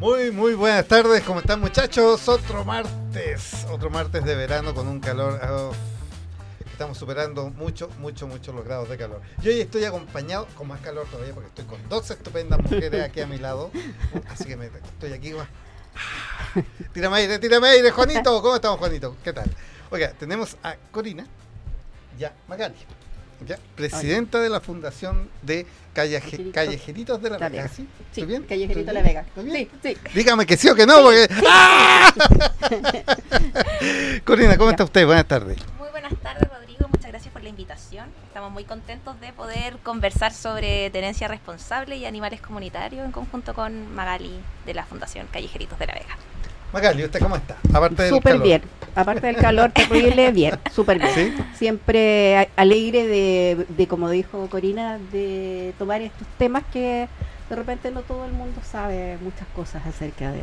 Muy, muy buenas tardes, ¿cómo están muchachos? Otro martes, otro martes de verano con un calor. oh, estamos superando mucho, mucho, mucho los grados de calor. Yo hoy estoy acompañado con más calor todavía porque estoy con dos estupendas mujeres aquí a mi lado. Así que me, estoy aquí. guau. Tírame aire, tírame aire, Juanito. ¿Cómo estamos, Juanito? ¿Qué tal? Oiga, tenemos a Corina, ya Magali, ya, presidenta de la Fundación de Calle- Callejeritos Callejeritos de la La Vega. Vega. ¿Sí? Sí, ¿Estoy bien? Callejerito ¿Estoy La? Vega. ¿Estoy bien? Sí, sí. Dígame que sí o que no, porque. ¡Ah! Corina, ¿cómo Ya. está usted? Buenas tardes. Muy buenas tardes, Rodrigo. Muchas gracias por la invitación. Estamos muy contentos de poder conversar sobre tenencia responsable y animales comunitarios en conjunto con Magali de la Fundación Callejeritos de la Vega. Magali, ¿usted cómo está? Aparte del Súper calor. bien. Aparte del calor terrible, bien, súper bien. ¿Sí? Siempre alegre de, de, como dijo Corina, de tomar estos temas que de repente no todo el mundo sabe muchas cosas acerca de...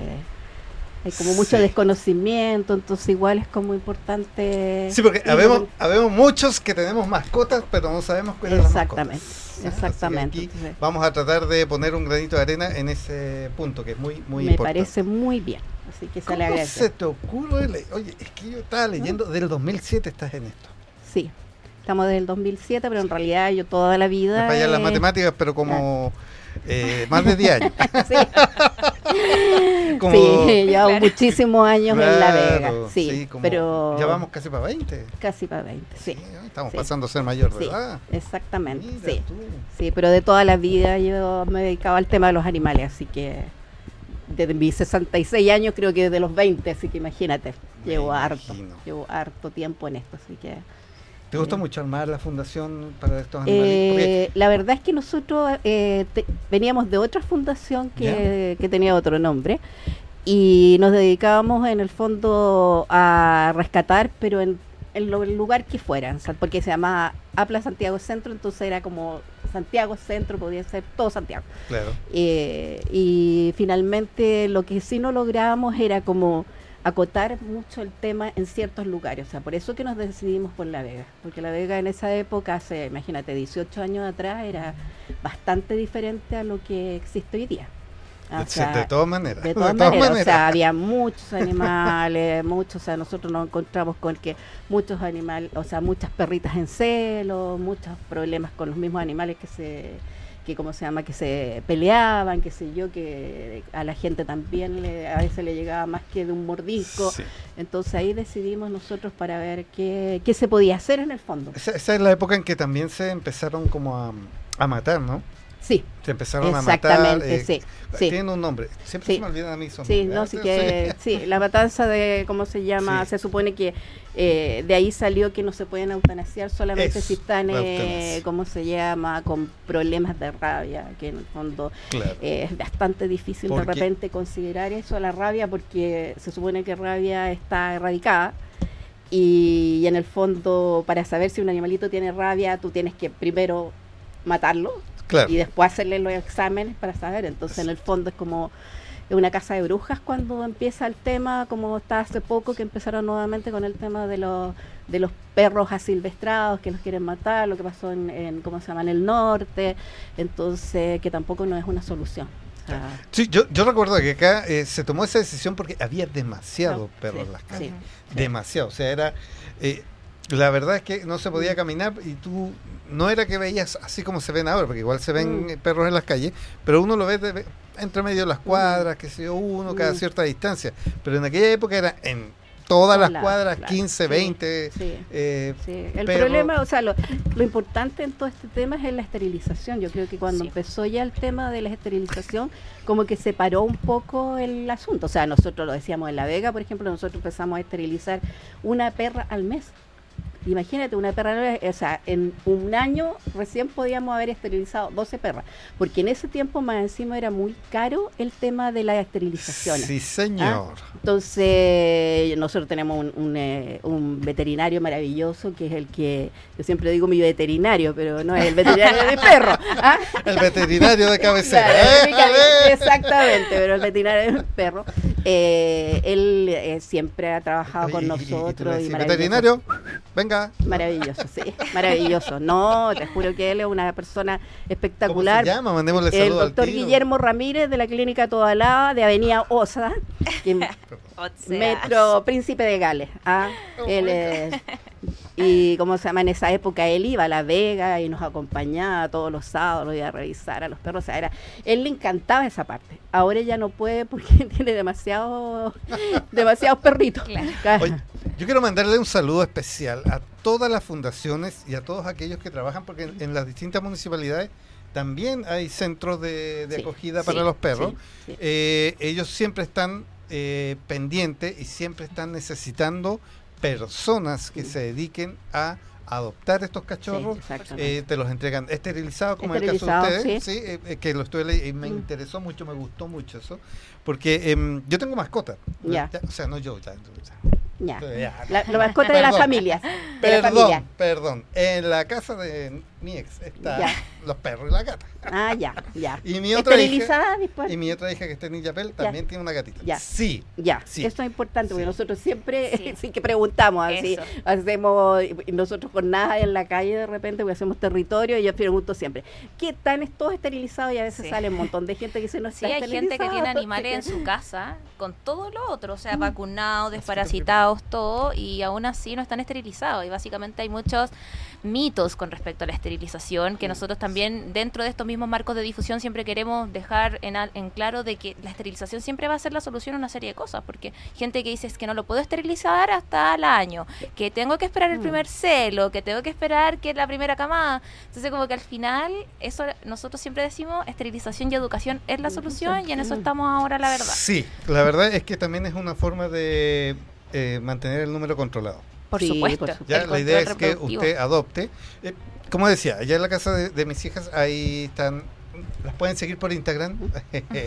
Hay como mucho Sí. desconocimiento, entonces igual es como importante... Sí, porque habemos, habemos muchos que tenemos mascotas, pero no sabemos cuáles las Exactamente, que exactamente. aquí Entonces, vamos a tratar de poner un granito de arena en ese punto que es muy, muy me importante. parece muy bien. Así que se le ¿Cómo agradece. se te ocurre? le- Oye, es que yo estaba leyendo, del 2007 estás en esto. Sí, estamos desde el 2007, pero en realidad yo toda la vida... Me fallan las he- matemáticas, pero como eh, más de 10 años. Sí, Como- sí, llevo Claro. muchísimos años en La Vega. Sí, como- pero Ya vamos casi para 20. casi para 20, sí. ¿no? Estamos pasando a ser mayor edad. exactamente, Mira sí. tú. Sí, pero de toda la vida yo me dedicaba al tema de los animales, así que desde mis 66 años creo que desde los 20, así que imagínate, Me llevo harto, imagino. llevo harto tiempo en esto, así que... ¿Te gusta Sí. mucho armar la fundación para estos animales? Eh, la verdad es que nosotros eh, te- veníamos de otra fundación que, que tenía otro nombre y nos dedicábamos en el fondo a rescatar, pero en, en lo- el lugar que fueran, porque se llamaba Apla Santiago Centro, entonces era como Santiago Centro, podía ser todo Santiago. Claro. Eh, y finalmente lo que sí no lográbamos era como acotar mucho el tema en ciertos lugares. O sea, por eso que nos decidimos por La Vega. Porque La Vega en esa época, hace, imagínate, 18 años atrás, era bastante diferente a lo que existe hoy día. O de, sea, de todas maneras. de todas maneras, o sea, había muchos animales, muchos, o sea, nosotros nos encontramos con que muchos animales, o sea, muchas perritas en celo, muchos problemas con los mismos animales que se, que cómo se llama, que se peleaban, qué sé yo, que a la gente también le, a veces le llegaba más que de un mordisco. Sí. Entonces ahí decidimos nosotros para ver qué, qué se podía hacer en el fondo. Esa, esa es la época en que también se empezaron como a, a matar, ¿no? Sí, Se empezaron a matar. exactamente, eh, sí. sí. Tienen un nombre. Siempre Sí. se me olvidan a mí. esos Sí, no, Ah, sí que, sí, la matanza de, ¿cómo se llama? Se supone que eh, de ahí salió que no se pueden eutanasiar solamente Eso, si están, eh. ¿cómo se llama? Con problemas de rabia, que en el fondo Claro. eh, es bastante difícil de repente considerar eso, la rabia, porque se supone que rabia está erradicada. Y, en el fondo, para saber si un animalito tiene rabia, tú tienes que primero matarlo, claro. y después hacerle los exámenes para saber. Entonces, en el fondo es como una casa de brujas cuando empieza el tema, como está hace poco que empezaron nuevamente con el tema de los de los perros asilvestrados que los quieren matar, lo que pasó en, en ¿cómo se llama? en el norte, entonces que tampoco no es una solución. Sea, Sí, yo, yo recuerdo que acá eh, se tomó esa decisión porque había demasiado No, perros sí, en las calles. sí. Demasiado. O sea, era. eh, la verdad es que no se podía caminar y tú. No era que veías así como se ven ahora, porque igual se ven Mm. perros en las calles, pero uno lo ve de- entre medio de las cuadras, que sé yo, uno cada Mm. cierta distancia. Pero en aquella época era en todas las Claro, cuadras, claro. 15, Sí, 20. sí. eh, Sí, el problema, o sea, lo, lo importante en todo este tema es la esterilización. Yo creo que cuando empezó ya el tema de la esterilización, como que se paró un poco el asunto. O sea, nosotros lo decíamos en La Vega, por ejemplo, nosotros empezamos a esterilizar una perra al mes. Imagínate, una perra, o sea, en un año recién podíamos haber esterilizado 12 perras, porque en ese tiempo más encima era muy caro el tema de las esterilizaciones. sí, señor. Entonces, nosotros tenemos un, un, eh, un veterinario maravilloso que es el que, yo siempre digo mi veterinario, pero no es el veterinario de perro. ¿ah? El veterinario de cabecera. Claro, ¿eh? Exactamente, pero el veterinario de mi perro. Eh, él eh, siempre ha trabajado con Y- y- y nosotros y, maravilloso. veterinario, venga. Maravilloso, sí, maravilloso. No, te juro que él es una persona ¿Cómo espectacular. se llama? Mandémosle El saludo al doctor. Guillermo Ramírez de la Clínica Tobalaba de Avenida Osa, en O sea, Metro Príncipe de Gales. Ah, Oh, él es- y como se llama en esa época, él iba a La Vega y nos acompañaba todos los sábados, iba a revisar a los perros. O sea, era, él le encantaba esa parte. Ahora ya no puede porque tiene demasiado, demasiados perritos. Claro. Oye, yo quiero mandarle un saludo especial a todas las fundaciones y a todos aquellos que trabajan, porque en, en las distintas municipalidades también hay centros de, de Sí, acogida sí, para los perros. sí, sí. Eh, ellos siempre están eh, pendientes y siempre están necesitando personas que se dediquen a adoptar estos cachorros. Sí. Eh, te los entregan esterilizados, como en el caso de ustedes, sí. sí, eh, eh, que lo estuve leyendo y me Mm. interesó mucho, me gustó mucho eso, porque em, yo tengo mascota, Ya. o sea, no yo, ya, ya. La, la mascota de la familia. De la Perdón, familia. perdón. En la casa de mi ex están Ya. los perros y la gata. Ah, ya, ya. Y mi otra hija, Esterilizada después. y mi otra hija que está en Illapel también tiene una gatita. Ya. Sí. Ya, Sí. eso es importante porque Sí. nosotros siempre Sí. sí, que preguntamos, así Eso. hacemos y nosotros con nada en la calle de repente porque hacemos territorio y yo pregunto siempre, ¿qué están todos esterilizados? Y a veces Sí. sale un montón de gente que dice no Sí, está hay gente que tiene esterilizado". animales en su casa con todo lo otro, o sea, Mm. vacunados, desparasitados, todo, y aún así no están esterilizados. Y básicamente hay muchos mitos con respecto a la esterilización que nosotros también dentro de estos mismos marcos de difusión siempre queremos dejar en, al- en claro de que la esterilización siempre va a ser la solución a una serie de cosas, porque gente que dice es que no lo puedo esterilizar hasta el año, que tengo que esperar el Mm. primer celo, que tengo que esperar que la primera camada. Entonces como que al final eso nosotros siempre decimos esterilización y educación es la solución y en eso Mm. estamos ahora la verdad. Sí, la verdad es que también es una forma de eh, mantener el número controlado. Por Sí, supuesto. por supuesto. Ya, la idea es que usted adopte. Eh, como decía, allá en la casa de, de mis hijas, ahí están, las pueden seguir por Instagram.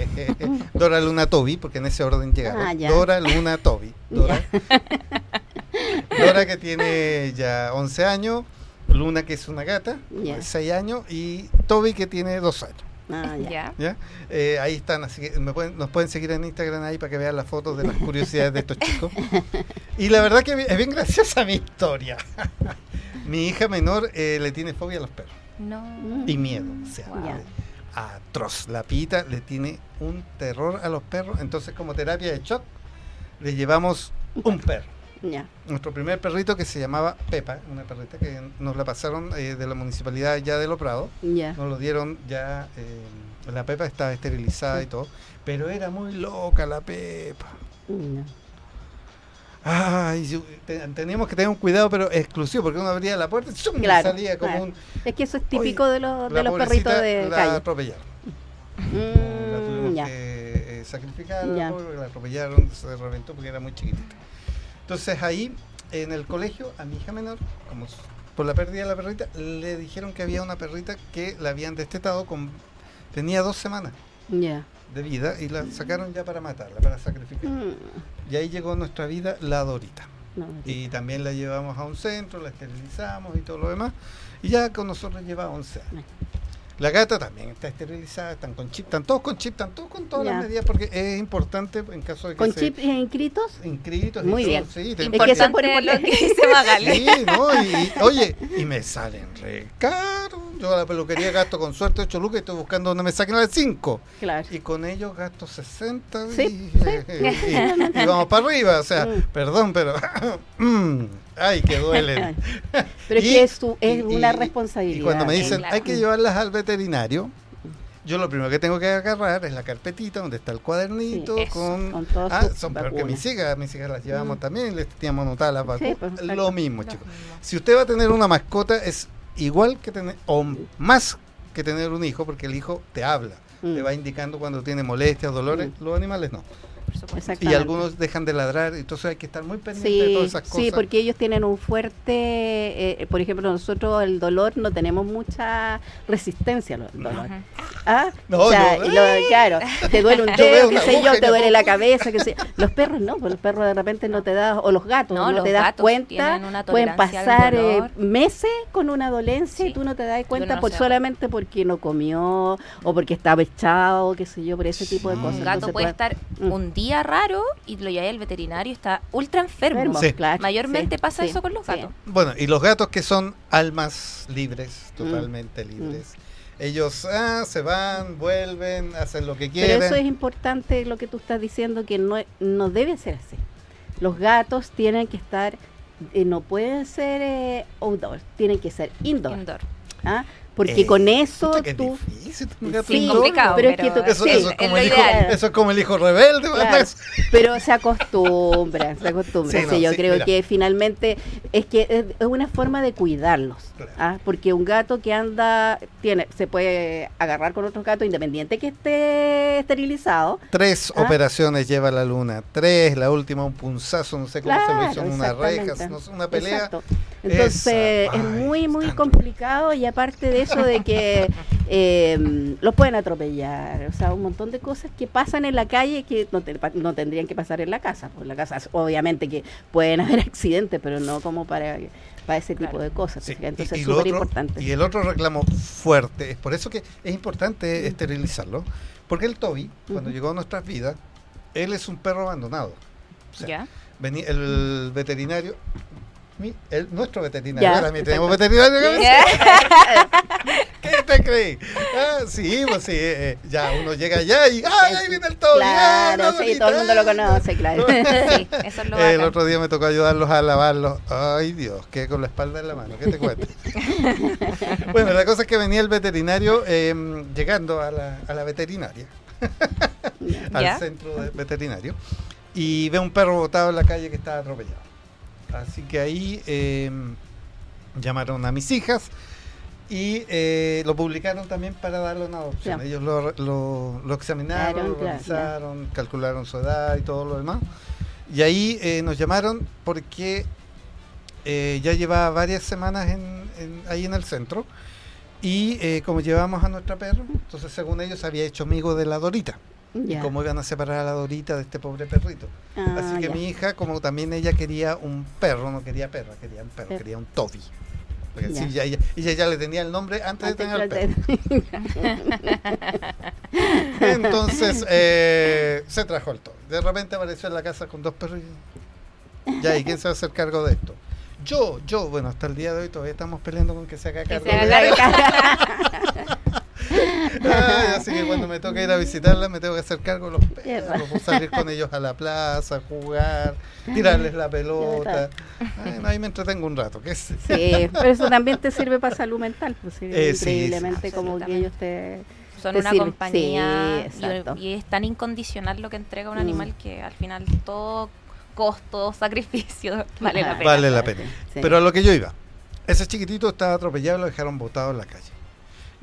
Dora Luna Toby, porque en ese orden llegaron. Ah. Dora Luna Toby. Dora. Dora que tiene ya 11 años, Luna que es una gata, Ya. de 6 años, y Toby que tiene 2 años. Ah, ya. Eh, ahí están, así que me pueden- nos pueden seguir en Instagram ahí para que vean las fotos de las curiosidades de estos chicos. Y la verdad que es bien graciosa mi historia. mi hija menor eh, le tiene fobia a los perros No. Y miedo, o sea, Wow. Ya. atroz. La pita le tiene un terror a los perros, entonces como terapia de shock le llevamos un perro. Nuestro primer perrito que se llamaba Pepa, una perrita que nos la pasaron eh, de la municipalidad ya de Lo Prado. Ya. Nos lo dieron ya, eh, la Pepa estaba esterilizada y todo, pero era muy loca la Pepa. Ay, teníamos que tener un cuidado, pero exclusivo, porque uno abría la puerta y ¡zum! Claro, salía como claro. un... Es que eso es típico de los, la de los perritos de la calle. atropellaron. la Mm, tuvimos ya. que eh, sacrificar, la la atropellaron, se reventó porque era muy chiquitita. Entonces ahí, en el colegio, a mi hija menor, como por la pérdida de la perrita, le dijeron que había una perrita que la habían destetado con... Tenía dos semanas Ya. de vida y la sacaron ya para matarla, para sacrificar. Mm, Y ahí llegó nuestra vida la Dorita. no, Y también la llevamos a un centro, la esterilizamos y todo lo demás. Y ya con nosotros lleva 11 años. La gata también está esterilizada, están con chip, están todos con chip, están todos con todas Ya. las medidas porque es importante en caso de que ¿Con se chip inscritos? inscritos Muy todo, bien. sí, te- Es que eso Importante por- lo que dice Magali. Sí, ¿no? Y, y, oye, y me salen re caro. Yo a la peluquería gasto con suerte 8 lucas y estoy buscando donde me saquen las 5. Claro. Y con ellos gasto 60 y, Sí, y- y vamos para arriba. O sea, Mm. perdón, pero. mm, ay, que duelen. Pero es Y- que es, su- es y- una y- responsabilidad. Y cuando me dicen, claro. hay que llevarlas al veterinario, yo lo primero que tengo que agarrar es la carpetita donde está el cuadernito Sí, eso, con... con todas Ah, son peor que mis hijas, mis hijas las llevamos Mm. también, les teníamos anotadas las vacunas. pues, lo mismo, chicos. mismo. Si usted va a tener una mascota, es igual que tener, o más que tener un hijo, porque el hijo te habla, Mm. te va indicando cuando tiene molestias, dolores, Mm. los animales no. Por supuesto. Y algunos dejan de ladrar, entonces hay que estar muy pendiente de Sí, todas esas cosas. sí, porque ellos tienen un fuerte, eh, por ejemplo, nosotros el dolor no tenemos mucha resistencia al dolor. ¿Ah? No, o sea, lo- claro, te duele un dedo, qué sé yo, te duele la cabeza, que sé. Los perros no, pues los perros de repente no te das, o los gatos, No, no, los te das gatos cuenta, una pueden pasar eh, meses con una dolencia y tú no te das cuenta no por solamente porque no comió o porque estaba echado, qué sé yo, por ese tipo de cosas. Un gato Entonces, puede pues, estar mm. un día raro y lo llevé al veterinario y está ultra enfermo. Sí. claro, Mayormente sí, pasa sí, eso con los sí. gatos. Bueno, y los gatos que son almas libres, Mm. totalmente libres. Ellos ah, se van, vuelven, hacen lo que Pero quieren. eso es importante lo que tú estás diciendo, que no, no debe ser así. Los gatos tienen que estar, eh, no pueden ser eh, outdoor, tienen que ser indoor. Indoor. ¿ah? Porque Eh, con eso es tú... difícil gato Sí, complicado, pero es que pero tú- Eso, sí, eso es como el hijo, eso es como el hijo rebelde. Claro, pero se acostumbran, se acostumbran. Sí, Sí, no, yo sí, creo mira. que finalmente es que es, una forma de cuidarlos, Claro. ¿ah? porque un gato que anda tiene se puede agarrar con otros gatos independiente que esté esterilizado. Tres Ah. operaciones lleva la luna. Tres, la última un punzazo, no sé cómo se lo hizo en una exactamente. reja, no una pelea. Exacto. Entonces Esa, es ay, muy, muy tanto. complicado y aparte de eso de que eh, los pueden atropellar, o sea, un montón de cosas que pasan en la calle que no, te- no tendrían que pasar en la casa. Pues en la casa obviamente que pueden haber accidentes, pero no como para, para ese tipo Claro. de cosas. Sí, Entonces y- y es súper importante. Y el otro reclamo fuerte, es por eso que es importante esterilizarlo, porque el Toby, cuando llegó a nuestras vidas, él es un perro abandonado. O sea, ¿Ya? vení- el veterinario, mi- el, nuestro veterinario, ahora mismo tenemos veterinario. ¿qué Ya. ¿Qué te creí? Ah, sí, pues sí, eh, ya uno llega allá y ¡ay, ahí viene el Toby! ¡ah, Claro, la sí, todo el mundo lo conoce, claro. Sí, eso es lo El otro día me tocó ayudarlos a lavarlos. Ay Dios, que con la espalda en la mano, ¿qué te cuento? bueno, la cosa es que venía el veterinario eh, llegando a la, a la veterinaria, al centro de veterinario, y ve un perro botado en la calle que estaba atropellado. Así que ahí eh, llamaron a mis hijas y eh, lo publicaron también para darle una adopción. Ellos lo, lo, lo examinaron, Claro, lo claro, revisaron, calcularon su edad y todo lo demás. Y ahí eh, nos llamaron porque eh, ya llevaba varias semanas en, en- ahí en el centro. Y como llevamos a nuestra perra, entonces según ellos había hecho amigo de la Dorita. Y cómo iban a separar a la Dorita de este pobre perrito. Ah, Así que mi hija, como también ella quería un perro, no quería perra, quería un perro, quería un Toby. Porque Ya. sí, ya, ella, ella ya le tenía el nombre antes, de tener el perro. Entonces eh, se trajo el Toby. De repente apareció en la casa con dos perros. Ya, ¿y quién se va a hacer cargo de esto? Yo, yo, bueno, hasta el día de hoy todavía estamos peleando con que se haga Que cargo se haga de cargo. Ay, así que cuando me toca ir a visitarla me tengo que hacer cargo de los perros, salir con ellos a la plaza, jugar, tirarles la pelota. Ay, no, ahí me entretengo un rato, ¿qué? Sí, pero eso también te sirve para salud mental, pues sí, Eh, sí, increíblemente sí, como que ellos te... Son una sirve. compañía Sí, y- es tan incondicional lo que entrega un Mm. animal que al final todo costo, sacrificio vale la pena. Vale la pena. Sí. Pero a lo que yo iba, ese chiquitito estaba atropellado y lo dejaron botado en la calle.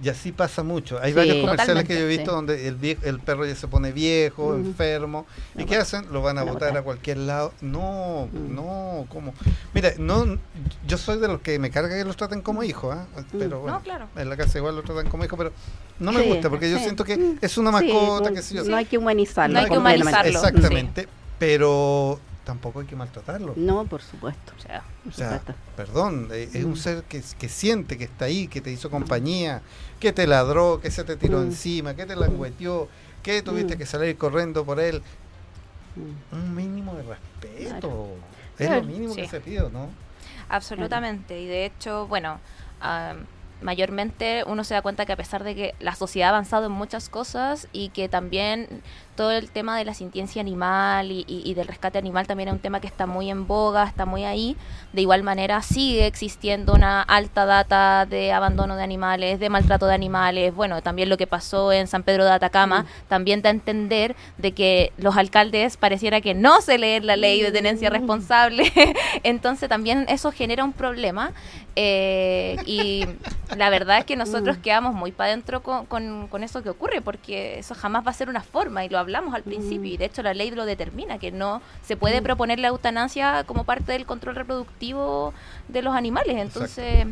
Y así pasa mucho. Hay Sí. varios comerciales que yo he visto sí. donde el, vie- el perro ya se pone viejo, enfermo. ¿Y qué hacen? Lo van a botar a cualquier lado. No, Mm. no, ¿cómo? Mira, no, yo soy de los que me carga que los traten como hijos, ¿ah? pero bueno, No, claro. en la casa igual lo tratan como hijo, pero no me Sí, gusta porque yo siento que es una mascota, qué sé yo. no hay que humanizarlo. No hay que humanizarlo. Exactamente, pero tampoco hay que maltratarlo. No, por supuesto. O sea, por O sea, supuesto. perdón, eh, es un Mm. ser que, que siente, que está ahí, que te hizo compañía, que te ladró, que se te tiró Mm. encima, que te langueteó, que tuviste Mm. que salir corriendo por él. Mm. Un mínimo de respeto. Claro. Es Claro. lo mínimo que se pide, ¿no? absolutamente. Y de hecho, bueno, mayormente uno se da cuenta que a pesar de que la sociedad ha avanzado en muchas cosas y que también todo el tema de la sintiencia animal y, y- y del rescate animal también es un tema que está muy en boga, está muy ahí. De igual manera sigue existiendo una alta data de abandono de animales, de maltrato de animales. Bueno, también lo que pasó en San Pedro de Atacama también da a entender de que los alcaldes pareciera que no se leen la ley de tenencia Mm. responsable. Entonces también eso genera un problema. eh, y la verdad es que nosotros Mm. quedamos muy para adentro con, con- con eso que ocurre, porque eso jamás va a ser una forma, y lo hablamos al principio, y de hecho la ley lo determina, que no se puede Mm. proponer la eutanasia como parte del control reproductivo de los animales. Entonces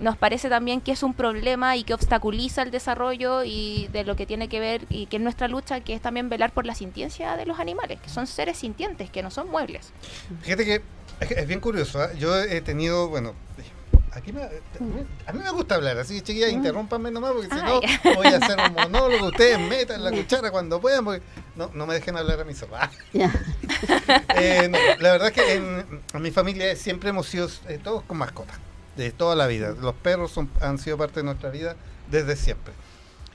nos parece también que es un problema y que obstaculiza el desarrollo y de lo que tiene que ver y que es nuestra lucha, que es también velar por la sintiencia de los animales, que son seres sintientes, que no son muebles. Fíjate que es, es bien curioso. ¿ah? Yo he tenido, bueno, aquí me- a mí me gusta hablar, así que chiquillas, Mm. interrúmpanme nomás, porque si no voy a hacer un monólogo. Ustedes metan la cuchara cuando puedan, porque no, no me dejen hablar a mi sopa. Eh, no, la verdad es que en, en mi familia siempre hemos sido eh, todos con mascotas, de toda la vida. Los perros son- han sido parte de nuestra vida desde siempre.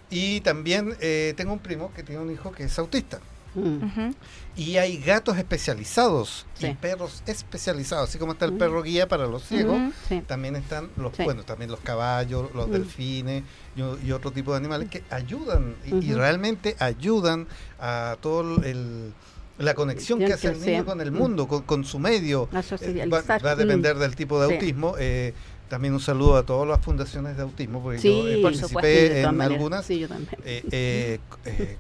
Y también eh, tengo un primo que tiene un hijo que es autista. Mm. Y hay gatos especializados y Sí. perros especializados, así como está el Mm. perro guía para los ciegos. Sí. también están los, Sí. bueno, también los caballos, los Mm. delfines y, y otro tipo de animales que ayudan y, y realmente ayudan a todo el la conexión que hace el niño con el mundo, con, con su medio. Eh, va, va a depender del tipo de Sí. autismo. eh, también un saludo a todas las fundaciones de autismo, porque Sí, yo eh, por supuesto, participé en algunas Sí, yo también.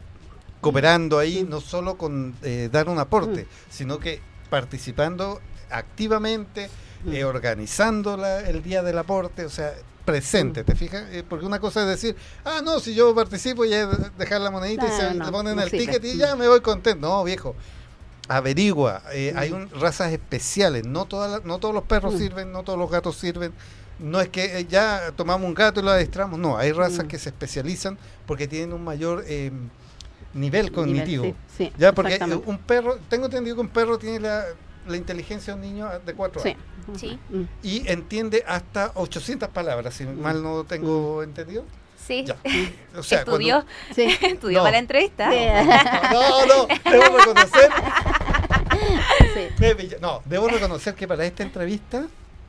cooperando ahí, no solo con eh, dar un aporte, sino que participando activamente, eh, organizando la- el día del aporte, o sea, presente. ¿te fijas? Eh, porque una cosa es decir, ah, no, si yo participo ya es dejar la monedita y No, se no, le ponen no el sirve. ticket y ya me voy contento. No, viejo. Averigua, eh, hay un, razas especiales, no todas las- no todos los perros sirven, no todos los gatos sirven, no es que eh, ya tomamos un gato y lo adestramos, no, hay razas que se especializan porque tienen un mayor eh, nivel cognitivo. Sí, sí, ya, porque eh, un perro, tengo entendido que un perro tiene la, la inteligencia de un niño de cuatro Sí. años Sí. Mm. y entiende hasta 800 palabras, si mal no tengo entendido. Sí. Ya. O sea, cuando- Estudió, Sí. estudió No. para la entrevista. Sí. No, no, debo reconocer, Sí. no, debo reconocer que para esta entrevista,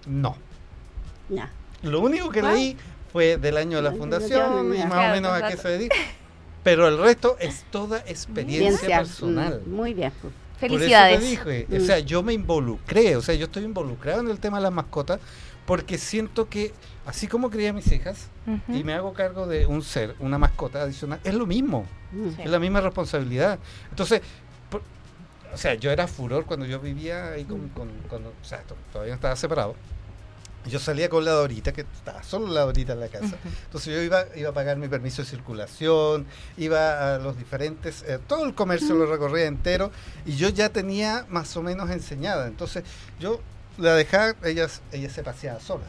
no. Ya. Lo único que leí fue del año de la fundación y más o menos a qué se dedica. Pero el resto es toda experiencia personal. Mm, Muy bien. Felicidades. Por eso te dije, Mm. o sea, yo me involucré, o sea, yo estoy involucrado en el tema de las mascotas porque siento que así como crié a mis hijas y me hago cargo de un ser, una mascota adicional, es lo mismo, Mm. Sí. es la misma responsabilidad. Entonces, por- o sea, yo era furor cuando yo vivía ahí con, con- cuando, o sea, to- todavía no estaba separado. Yo salía con la Dorita, que estaba solo la Dorita en la casa. Entonces yo iba, iba a pagar mi permiso de circulación, iba a los diferentes, eh, todo el comercio lo recorría entero y yo ya tenía más o menos enseñada. Entonces yo la dejaba, ella, ella se paseaba sola.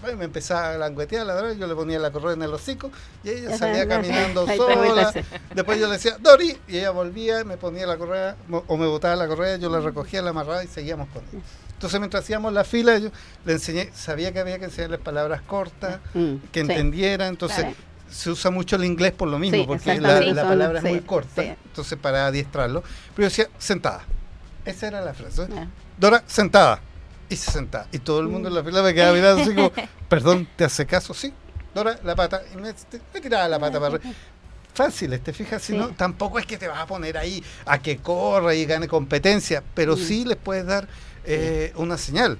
Bueno, me empezaba a languetear, la verdad, yo le ponía la correa en el hocico y ella salía caminando sola. Después yo le decía, Dori, y ella volvía, me ponía la correa o me botaba la correa, yo la recogía, la amarraba y seguíamos con ella. Entonces mientras hacíamos la fila, yo le enseñé, sabía que había que enseñarles palabras cortas, Mm, que sí. entendiera, entonces Claro. se usa mucho el inglés por lo mismo, Sí, porque la, exactamente. la Son- palabra es muy corta, sí. entonces para adiestrarlo. Pero yo decía, sentada. Esa era la frase. Ya. Dora, sentada. Y se sentaba. Y todo el mundo en la fila me quedaba mirando así como, perdón, ¿te hace caso? Sí. Dora, la pata. Y me, me tiraba la pata para arriba. Fáciles, te fijas, si Sí. no, tampoco es que te vas a poner ahí a que corra y gane competencia, pero Mm. sí les puedes dar eh, una señal.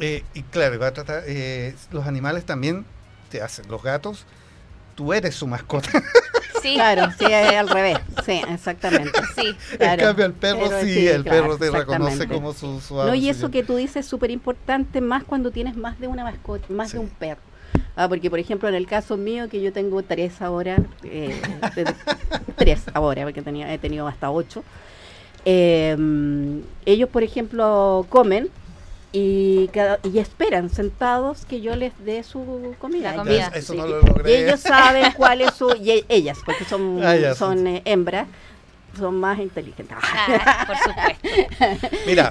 Eh, y claro, va a tratar, eh, los animales también te hacen, los gatos, tú eres su mascota. Sí. Claro, sí, es al revés. Sí, exactamente. Sí. Claro. en cambio, el perro Pero sí, sí, el claro, perro te reconoce como su, su No, y eso que tú dices es súper importante más cuando tienes más de una mascota, más Sí. de un perro. Ah, porque, por ejemplo, en el caso mío, que yo tengo tres ahora, eh, de- tres ahora, porque tenía, he tenido hasta ocho, eh, ellos, por ejemplo, comen y, cada, y esperan sentados que yo les dé su comida. La comida. Ya, eso Sí, no que- lo logré. y ellos saben cuál es su... Y e- ellas, porque son, Ah, son eh, hembras, son más inteligentes. Ah, por supuesto. Mira,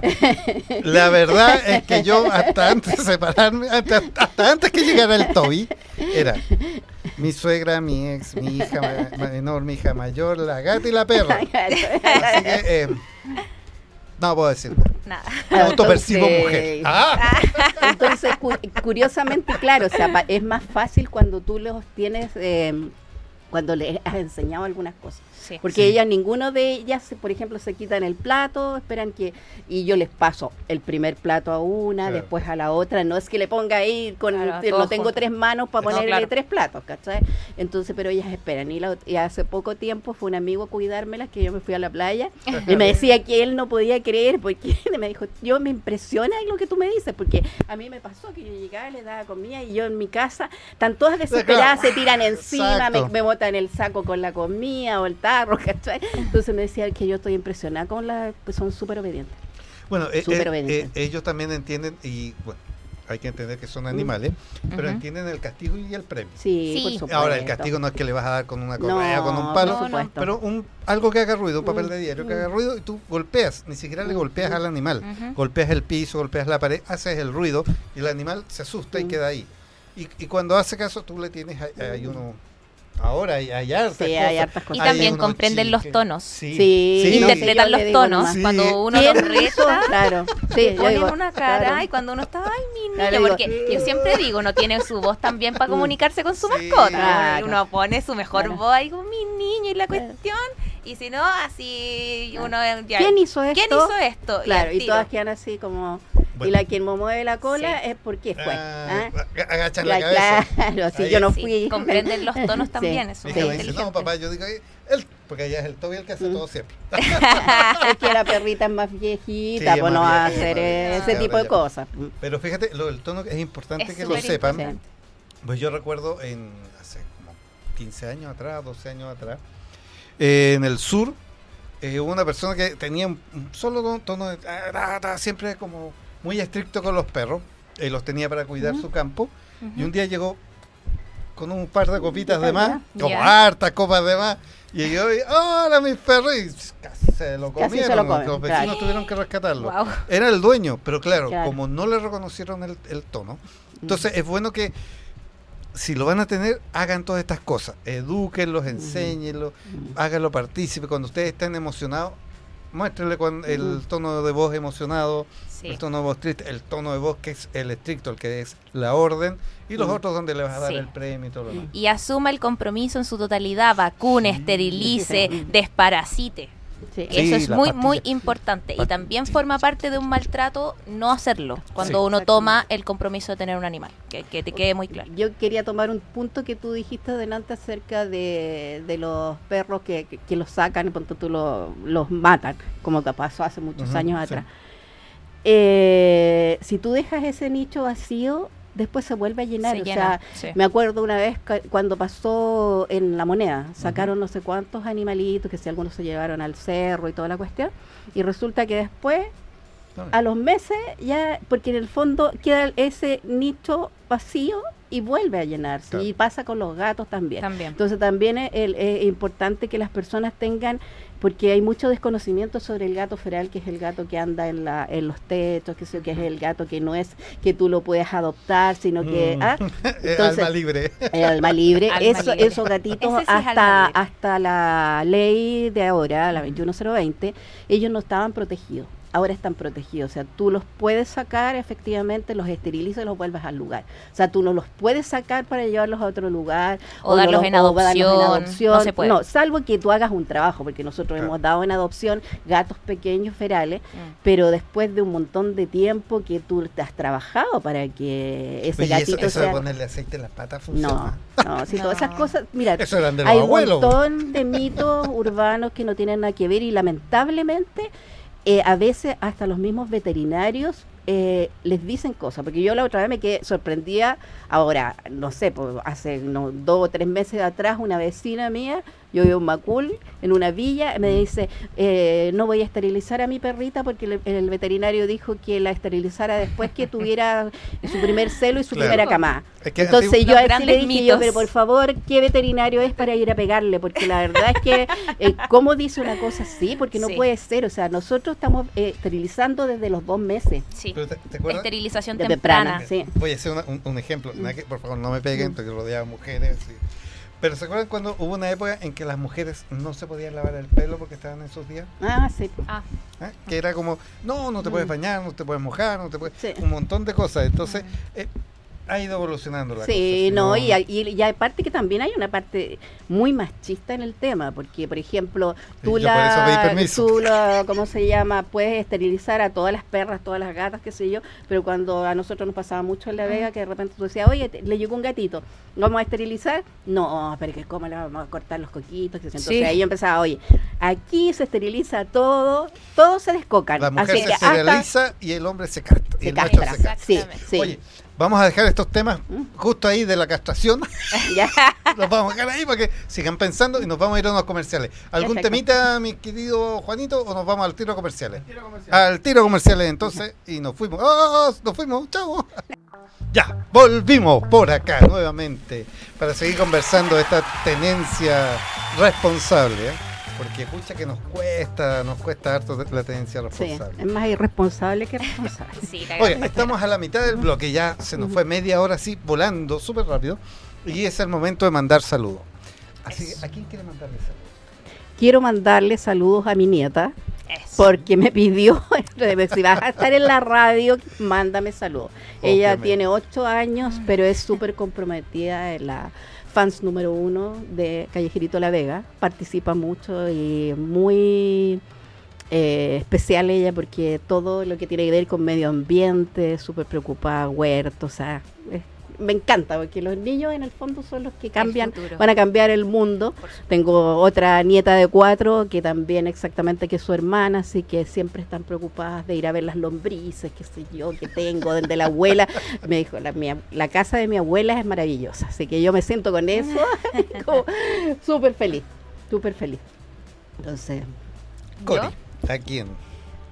la verdad es que yo hasta antes de separarme, hasta, hasta antes que llegara el Toby, era mi suegra, mi ex, mi hija menor, mi hija mayor, la gata y la perra. Así que eh, no puedo decir. Nada. Me autopercibo Entonces- mujer. Ah, Entonces, cu- curiosamente, claro, o sea, pa- es más fácil cuando tú los tienes, eh, cuando les has enseñado algunas cosas. Sí. Porque Sí. ellas, ninguno de ellas, por ejemplo, se quitan el plato, esperan que, y yo les paso el primer plato a una, Claro. después a la otra, no es que le ponga ahí con, Claro, no tengo juntos. tres manos para No, ponerle claro. tres platos, ¿cachai? Entonces, pero ellas esperan. Y, la- y hace poco tiempo fue un amigo a cuidármelas, que yo me fui a la playa, y me decía que él no podía creer, porque me dijo, yo me impresiona lo que tú me dices, porque a mí me pasó que yo llegaba, le daba comida, y yo en mi casa, están todas desesperadas, se tiran encima, me, me botan el saco con la comida o el Entonces me decía que yo estoy impresionada con la, pues son súper obedientes. bueno, eh, Súper eh, eh, ellos también entienden y bueno, hay que entender que son animales, pero entienden el castigo y el premio. Sí, Sí. por supuesto. Ahora, el castigo no es que le vas a dar con una correa, No, con un por palo, supuesto. pero un, algo que haga ruido, un papel Mm, de diario que mm. haga ruido y tú golpeas, ni siquiera le Mm, golpeas mm. al animal, golpeas el piso, golpeas la pared, haces el ruido y el animal se asusta y Mm. queda ahí. Y, y cuando hace caso, tú le tienes, hay, hay uno, ahora hay, hay hartas Sí, cosas. hay hartas Y cosas. Hay también comprenden los tonos. Sí, Sí, sí. no sé, Interpretan los tonos. Cuando uno los reta, Claro. Sí, ponen digo, una cara claro. y cuando uno está, ay, mi Claro, niño, digo, porque yo siempre digo, uno tiene su voz también para comunicarse con su Sí. mascota. Claro. Uno pone su mejor Claro. voz ahí con mi niño y la cuestión, y si no, así uno ya- ¿Quién hizo esto? ¿Quién hizo esto? Claro, y todas quedan así como... Y la quien me mueve la cola Sí. es porque fue. Ah, ¿ah? agachan La- la cabeza. Claro, sí, Ahí. yo no Sí, fui. comprenden los tonos Sí. también, es dice, no, papá, yo digo, "Eh, él, porque ella es el Toby el que hace Mm. todo siempre. es que la perrita es más viejita, Sí, pues es no va a hacer ese tipo de cosas. Pero fíjate, lo del tono es importante Es que lo sepan. importante. Pues yo recuerdo en hace como 15 años atrás, 12 años atrás, eh, en el sur, eh, hubo una persona que tenía un solo tono- de ta, siempre como muy estricto con los perros, eh, los tenía para cuidar su campo, y un día llegó con un par de copitas de más, como hartas copas de más, y yo, y, hola mis perros, y casi se lo se comieron, lo comen, los vecinos claro. tuvieron que rescatarlo. Era el dueño, pero claro, Claro. como no le reconocieron el, el tono, Mm. entonces es bueno que si lo van a tener, hagan todas estas cosas. Edúquenlos, enséñenlos, Mm. háganlo partícipe. Cuando ustedes estén emocionados, muéstrenle con el Mm. tono de voz emocionado, Sí. el tono de voz triste, el tono de voz que es el estricto, el que es la orden, y los Mm. otros donde le vas a dar Sí. el premio y todo lo demás. Y asuma el compromiso en su totalidad, vacune, Sí. esterilice, desparasite. Sí. Sí, Eso es muy, pastilla. muy importante. Y también forma parte de un maltrato no hacerlo cuando Sí. uno toma el compromiso de tener un animal. Que, que te quede muy claro. Yo quería tomar un punto que tú dijiste delante acerca de, de los perros que, que, que los sacan y ponte tú lo- los matan, como que pasó hace muchos años sí. atrás. Eh, si tú dejas ese nicho vacío, después se vuelve a llenar. Se o llena, sea, sí. me acuerdo una vez cuando pasó en la moneda, sacaron no sé cuántos animalitos, que si algunos se llevaron al cerro y toda la cuestión, y resulta que después a los meses ya, porque en el fondo queda ese nicho vacío y vuelve a llenarse. Claro. Y pasa con los gatos también. También. Entonces también es, el- es importante que las personas tengan, porque hay mucho desconocimiento sobre el gato feral, que es el gato que anda en, la, en los techos, que, sé, que es el gato que no es que tú lo puedes adoptar, sino que... Mm. ah, entonces- alma libre. el alma libre, Alma eso, libre. esos gatitos sí es hasta la ley de ahora, la 21020, ellos no estaban protegidos. Ahora están protegidos, o sea, tú los puedes sacar, efectivamente, los esterilizas y los vuelves al lugar. O sea, tú no los puedes sacar para llevarlos a otro lugar O no darlos los- en o darlos adopción, no se puede. No, salvo que tú hagas un trabajo, porque nosotros Claro. hemos dado en adopción gatos pequeños ferales, Mm. pero después de un montón de tiempo que tú te has trabajado para que ese Oye, eso, gatito eso de sea... ponerle aceite en las patas No, funciona. no, si todas esas No. cosas, mira, Eso eran de los hay un abuelos. montón de mitos urbanos que no tienen nada que ver y lamentablemente eh, a veces hasta los mismos veterinarios eh, les dicen cosas, porque yo la otra vez me quedé sorprendida, ahora, no sé, pues, hace no, dos o tres meses atrás una vecina mía, yo vivo en Macul, en una villa, me dice, eh, no voy a esterilizar a mi perrita porque el, el veterinario dijo que la esterilizara después que tuviera su primer celo y su Claro. primera camada. Es que Entonces yo a Los él sí le dije yo, pero por favor, ¿qué veterinario es para ir a pegarle? Porque la verdad es que, eh, ¿cómo dice una cosa así? Porque no Sí. puede ser. O sea, nosotros estamos eh, esterilizando desde los dos meses. Sí. Pero te, ¿te acuerdas? Esterilización De temprana. temprana. Sí. Voy a hacer una- un, un ejemplo. Que- por favor, no me peguen, Mm. estoy rodeado de mujeres. Pero ¿se acuerdan cuando hubo una época en que las mujeres no se podían lavar el pelo porque estaban en esos días? Ah, sí. Ah, ¿eh? Que era como, no, no te puedes Mm. bañar, no te puedes mojar, no te puedes... Sí. Un montón de cosas. Entonces, eh, ha ido evolucionando la cosa. Sí, no, y, hay- y, y aparte que también hay una parte muy machista en el tema, porque por ejemplo, tú Yo por eso pedí la, permiso. tú la, ¿cómo se llama? Puedes esterilizar a todas las perras, todas las gatas, qué sé yo, pero cuando a nosotros nos pasaba mucho en La Vega, que de repente tú decías, oye, te- le llegó un gatito, ¿lo vamos a esterilizar? No, pero que cómo le vamos a cortar los coquitos, qué sé yo. entonces Sí. ahí yo empezaba, oye, aquí se esteriliza todo, todos se descocan, La mujer así se que hasta... esterilza y el hombre se Se el macho castra. se castra. Sí, sí. Oye, vamos a dejar estos temas justo ahí de la castración. Ya. los vamos a dejar ahí para que sigan pensando y nos vamos a ir a unos comerciales. ¿Algún Perfecto. temita, mi querido Juanito, o nos vamos al tiro comerciales? Al tiro comerciales, entonces, y nos fuimos. ¡Oh, nos fuimos! ¡Chao! Ya, volvimos por acá nuevamente para seguir conversando de esta tenencia responsable. ¿eh? Porque pucha que nos cuesta, nos cuesta harto la tenencia Sí, responsable. es más irresponsable que responsable. Sí, Oye, estamos a la mitad del bloque, ya se nos fue media hora así volando súper rápido y es el momento de mandar saludos. Así que, ¿a quién quiere mandarle saludos? Quiero mandarle saludos a mi nieta Eso. porque me pidió, si vas a estar en la radio, mándame saludos. Ella tiene ocho años, pero es súper comprometida en la fans número uno de Callejerito La Vega. Participa mucho y muy eh, especial ella porque todo lo que tiene que ver con medio ambiente, súper preocupada, huertos, o sea, es- me encanta porque los niños en el fondo son los que cambian, van a cambiar el mundo. Tengo otra nieta de cuatro que también exactamente que su hermana, así que siempre están preocupadas de ir a ver las lombrices, qué sé yo, que tengo, desde la abuela. Me dijo, la, mi ab- la casa de mi abuela es maravillosa, así que yo me siento con eso súper feliz, súper feliz. Entonces, Cori, ¿a quién?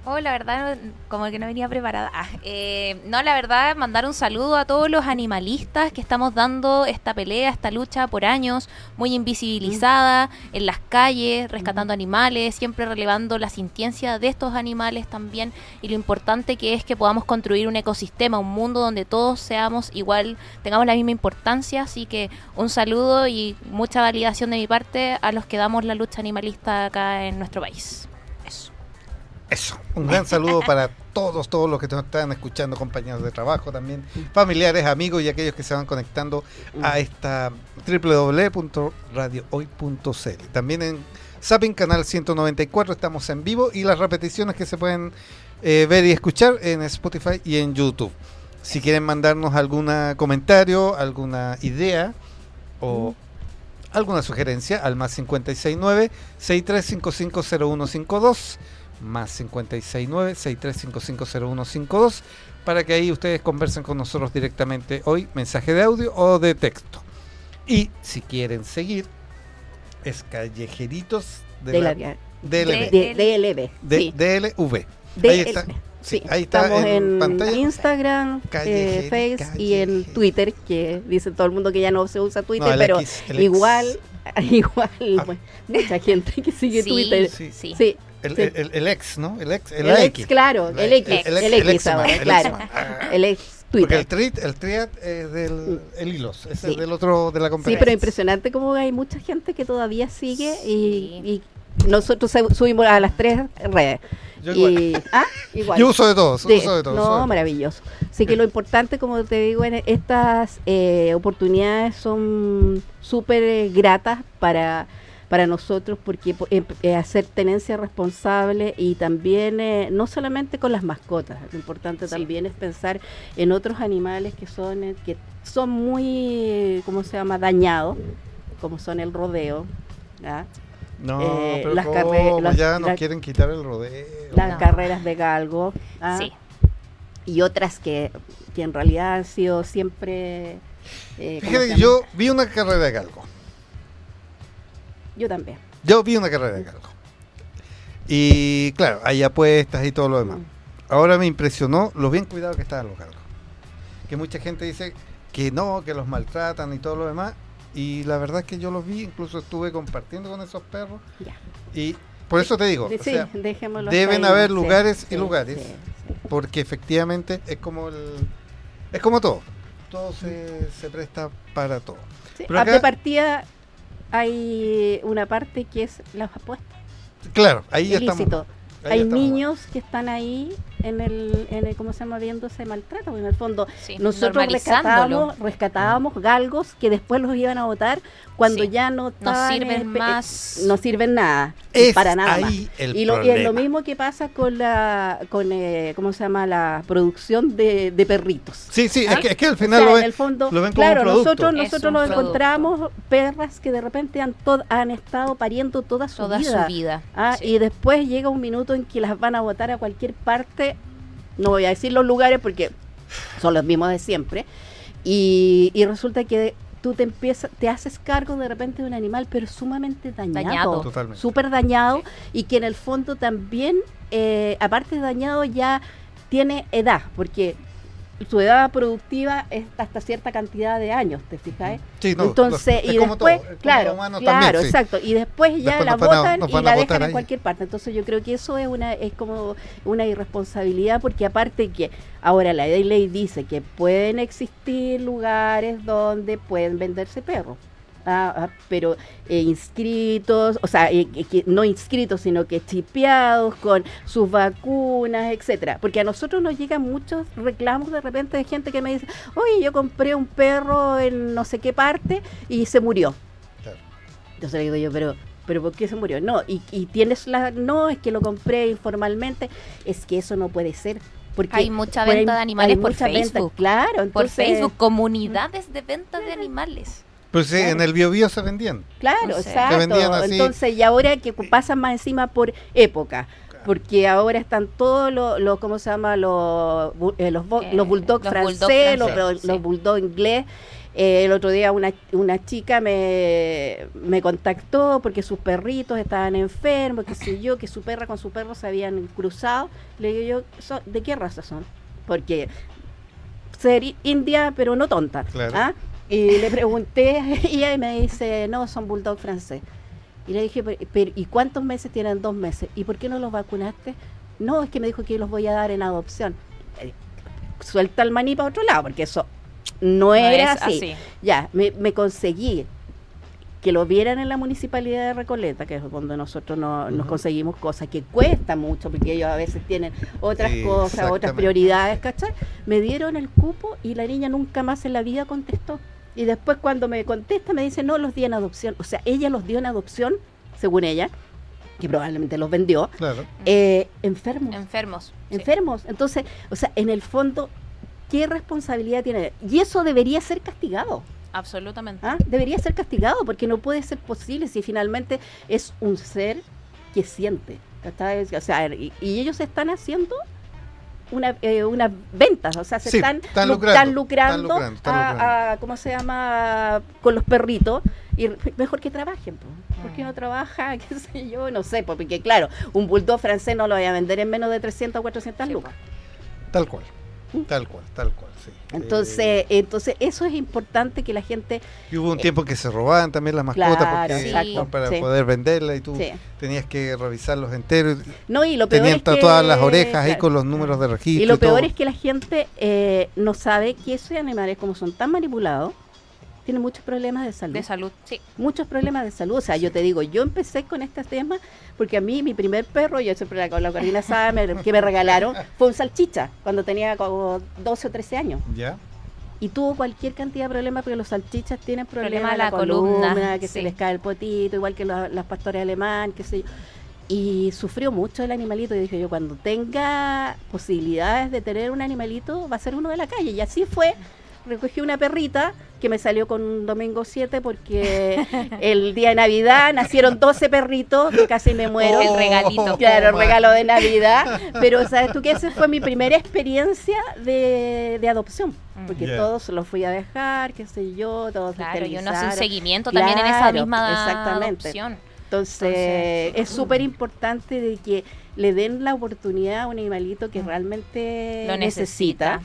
Oh, la verdad, como que no venía preparada. Ah, eh, no, la verdad, mandar un saludo a todos los animalistas que estamos dando esta pelea, esta lucha por años, muy invisibilizada, en las calles, rescatando animales, siempre relevando la sintiencia de estos animales también y lo importante que es que podamos construir un ecosistema, un mundo donde todos seamos igual, tengamos la misma importancia. Así que un saludo y mucha validación de mi parte a los que damos la lucha animalista acá en nuestro país. Eso. Un gran saludo para todos, todos los que nos están escuchando, compañeros de trabajo también, familiares, amigos y aquellos que se van conectando a esta www.radiohoy.cl. También en Zapping Canal 194 estamos en vivo y las repeticiones que se pueden eh, ver y escuchar en Spotify y en YouTube. Si quieren mandarnos algún comentario, alguna idea o alguna sugerencia al más 569 63550152 más 569 63550152 para que ahí ustedes conversen con nosotros directamente hoy, mensaje de audio o de texto. Y si quieren seguir, es Callejeritos de, de la, la, DLB, de, de- sí, DLV. Ahí está. Sí, ahí está Estamos en en, pantalla. Instagram, eh, Face y en Twitter, que dice todo el mundo que ya no se usa Twitter, No, pero X, igual, igual, Ah. bueno, mucha gente que sigue Sí, Twitter. Sí, Sí. Sí, El, sí. el, el- el ex, ¿no? El ex, el, el X. ex, claro, el X, el, ex ahora, el claro, ex man. Ah. el ex Porque Twitter. el triad, el triad es del el hilos, ese Sí. es del otro de la Sí, competencia. pero impresionante como hay mucha gente que todavía sigue Sí. y, y nosotros sub- subimos a las tres redes. Yo y, igual. ah, igual. Yo uso de todos, Sí, uso de todos. uso de no, todos. maravilloso. Así que lo importante, como te digo, en estas eh, oportunidades son súper eh, gratas para, para nosotros porque po- em- eh, hacer tenencia responsable y también eh, no solamente con las mascotas, lo importante Sí. también es pensar en otros animales que son eh, que son muy, ¿cómo se llama?, dañados, como son el rodeo. ¿ya? No, eh, pero las ¿cómo? carre- las- ya nos la- quieren quitar el rodeo. las No. carreras de galgo. ¿ah? Sí. y otras que, que en realidad han sido siempre... eh, ¿cómo Fíjate yo vi una carrera de galgo. Yo también. Yo vi una carrera de galgo. Y claro, hay apuestas y todo lo demás. Ahora me impresionó lo bien cuidados que estaban los galgos. Que mucha gente dice que no, que los maltratan y todo lo demás. Y la verdad es que yo los vi, incluso estuve compartiendo con esos perros. Ya. Y por eso te digo, Sí, o sea, dejémoslo deben ahí, haber sí, lugares y lugares. sí, porque efectivamente es como el es como todo todo se, se presta para todo Pero acá- De partida hay una parte que es las apuestas. claro ahí ilícito. estamos ahí hay estamos. niños que están ahí en el, en el, ¿cómo se llama? Viendo ese maltrato. En el fondo, Sí, nosotros rescatábamos, rescatábamos galgos que después los iban a votar cuando Sí. ya no sirven más. no sirven nada. es para nada más. ahí el Y, lo, y es lo mismo que pasa con la, con, eh, ¿cómo se llama? La producción de, de perritos. sí sí es ¿Ah? que, es que al O final sea, lo en ven el fondo, lo ven como un claro, nosotros, nosotros nos encontramos perras que de repente han, to- han estado pariendo toda su toda vida. su vida. Ah, Sí. Y después llega un minuto en que las van a botar a cualquier parte. No voy a decir los lugares porque son los mismos de siempre. Y, y resulta que tú te empiezas, te haces cargo de repente de un animal, pero sumamente dañado. Dañado. Totalmente. Súper dañado. Y que en el fondo también, eh, aparte de dañado, ya tiene edad. Porque su edad productiva es hasta cierta cantidad de años, ¿te fijas? Sí, no, Entonces, y después, todo, claro, claro, también, sí. exacto, y después ya Después la a- nos y la dejan en ahí. cualquier parte. Entonces yo creo que eso es una es como una irresponsabilidad porque aparte que ahora la ley dice que pueden existir lugares donde pueden venderse perros. Ah, ah, pero eh, inscritos, o sea, eh, no inscritos, sino que chipeados con sus vacunas, etcétera. Porque a nosotros nos llegan muchos reclamos de repente de gente que me dice, oye, yo compré un perro en no sé qué parte y se murió. Claro. Entonces le digo yo, pero, pero ¿por qué se murió? No, y, y tienes la, no, es que lo compré informalmente, es que eso no puede ser. Porque Hay mucha venta de animales por venta, Facebook. claro, Por Facebook, comunidades de venta de animales. Pues sí, en el bio bio se vendían. Claro, O sea, exacto. Se vendían así. Entonces, y ahora que pasan más encima por época. Porque ahora están todos los, ¿cómo se llama? Los, eh, los, bo- Eh, los bulldogs francés, bulldog los, francés, los sí. bulldogs inglés. Eh, el otro día una, una chica me, me contactó porque sus perritos estaban enfermos, que sé yo, que su perra con su perro se habían cruzado. Le digo yo, "So- ¿de qué raza son? Porque ser india, pero no tonta. Claro. ¿ah? Y le pregunté a ella y me dice, no, son bulldog francés. Y le dije, "Pero- pero, ¿y cuántos meses tienen? Dos meses. ¿Y por qué no los vacunaste? No, es que me dijo que los voy a dar en adopción. Eh, Suelta el maní para otro lado, porque eso no, era es así. así. Ya, me, me conseguí que lo vieran en la municipalidad de Recoleta, que es donde nosotros no- nos conseguimos cosas que cuesta mucho, porque ellos a veces tienen otras Sí, cosas, otras prioridades, ¿cachai? Me dieron el cupo y la niña nunca más en la vida contestó. Y después cuando me contesta me dice, no, los di en adopción. O sea, ella los dio en adopción, según ella, que probablemente los vendió, Claro. eh, enfermos Enfermos. sí. enfermos. Entonces, o sea, en el fondo, ¿qué responsabilidad tiene? Y eso debería ser castigado. Absolutamente. ¿ah? Debería ser castigado porque no puede ser posible si finalmente es un ser que siente. O sea, y, y ellos están haciendo una, eh, unas ventas, o sea, se Sí, están, están lu- lucrando, están lucrando, están lucrando, están a- lucrando. a- ¿cómo se llama? Con los perritos. Y mejor que trabajen, po. ¿por qué no trabaja? ¿Qué sé yo? No sé, po, porque claro, un bulldog francés no lo voy a vender en menos de 300 o 400 Sí, lucas. Tal cual. Tal cual, tal cual, sí. Entonces, Eh, entonces eso es importante que la gente y hubo un tiempo que se robaban también las mascotas Claro, porque exacto, para sí. poder venderlas y tú Sí. tenías que revisarlos enteros. no y lo peor Tenían es que, tatuadas las orejas ahí claro, con los números de registro. y lo peor es que la gente eh, no sabe que esos animales como son tan manipulados tienen muchos problemas de salud De salud. Sí. muchos problemas de salud o sea yo te digo yo empecé con este tema porque a mí mi primer perro yo siempre la, con la Corina sabe me- que me regalaron fue un salchicha cuando tenía como 12 o 13 años ¿Ya? y tuvo cualquier cantidad de problemas porque los salchichas tienen problemas de la la columna, columna, que se les cae el potito, igual que los, los pastores alemán, qué sé yo. Y sufrió mucho el animalito y dije yo, cuando tenga posibilidades de tener un animalito, va a ser uno de la calle. Y así fue. Recogí una perrita que me salió con un domingo 7 porque el día de Navidad nacieron 12 perritos que casi me muero. El regalito. Claro, el regalo de Navidad. Pero sabes tú que esa fue mi primera experiencia de, de adopción. Porque Ya. todos los fui a dejar, qué sé yo, todos Claro, y uno hace un seguimiento también en esa misma exactamente. adopción. Entonces, Entonces, es súper importante de que le den la oportunidad a un animalito que realmente Lo necesita.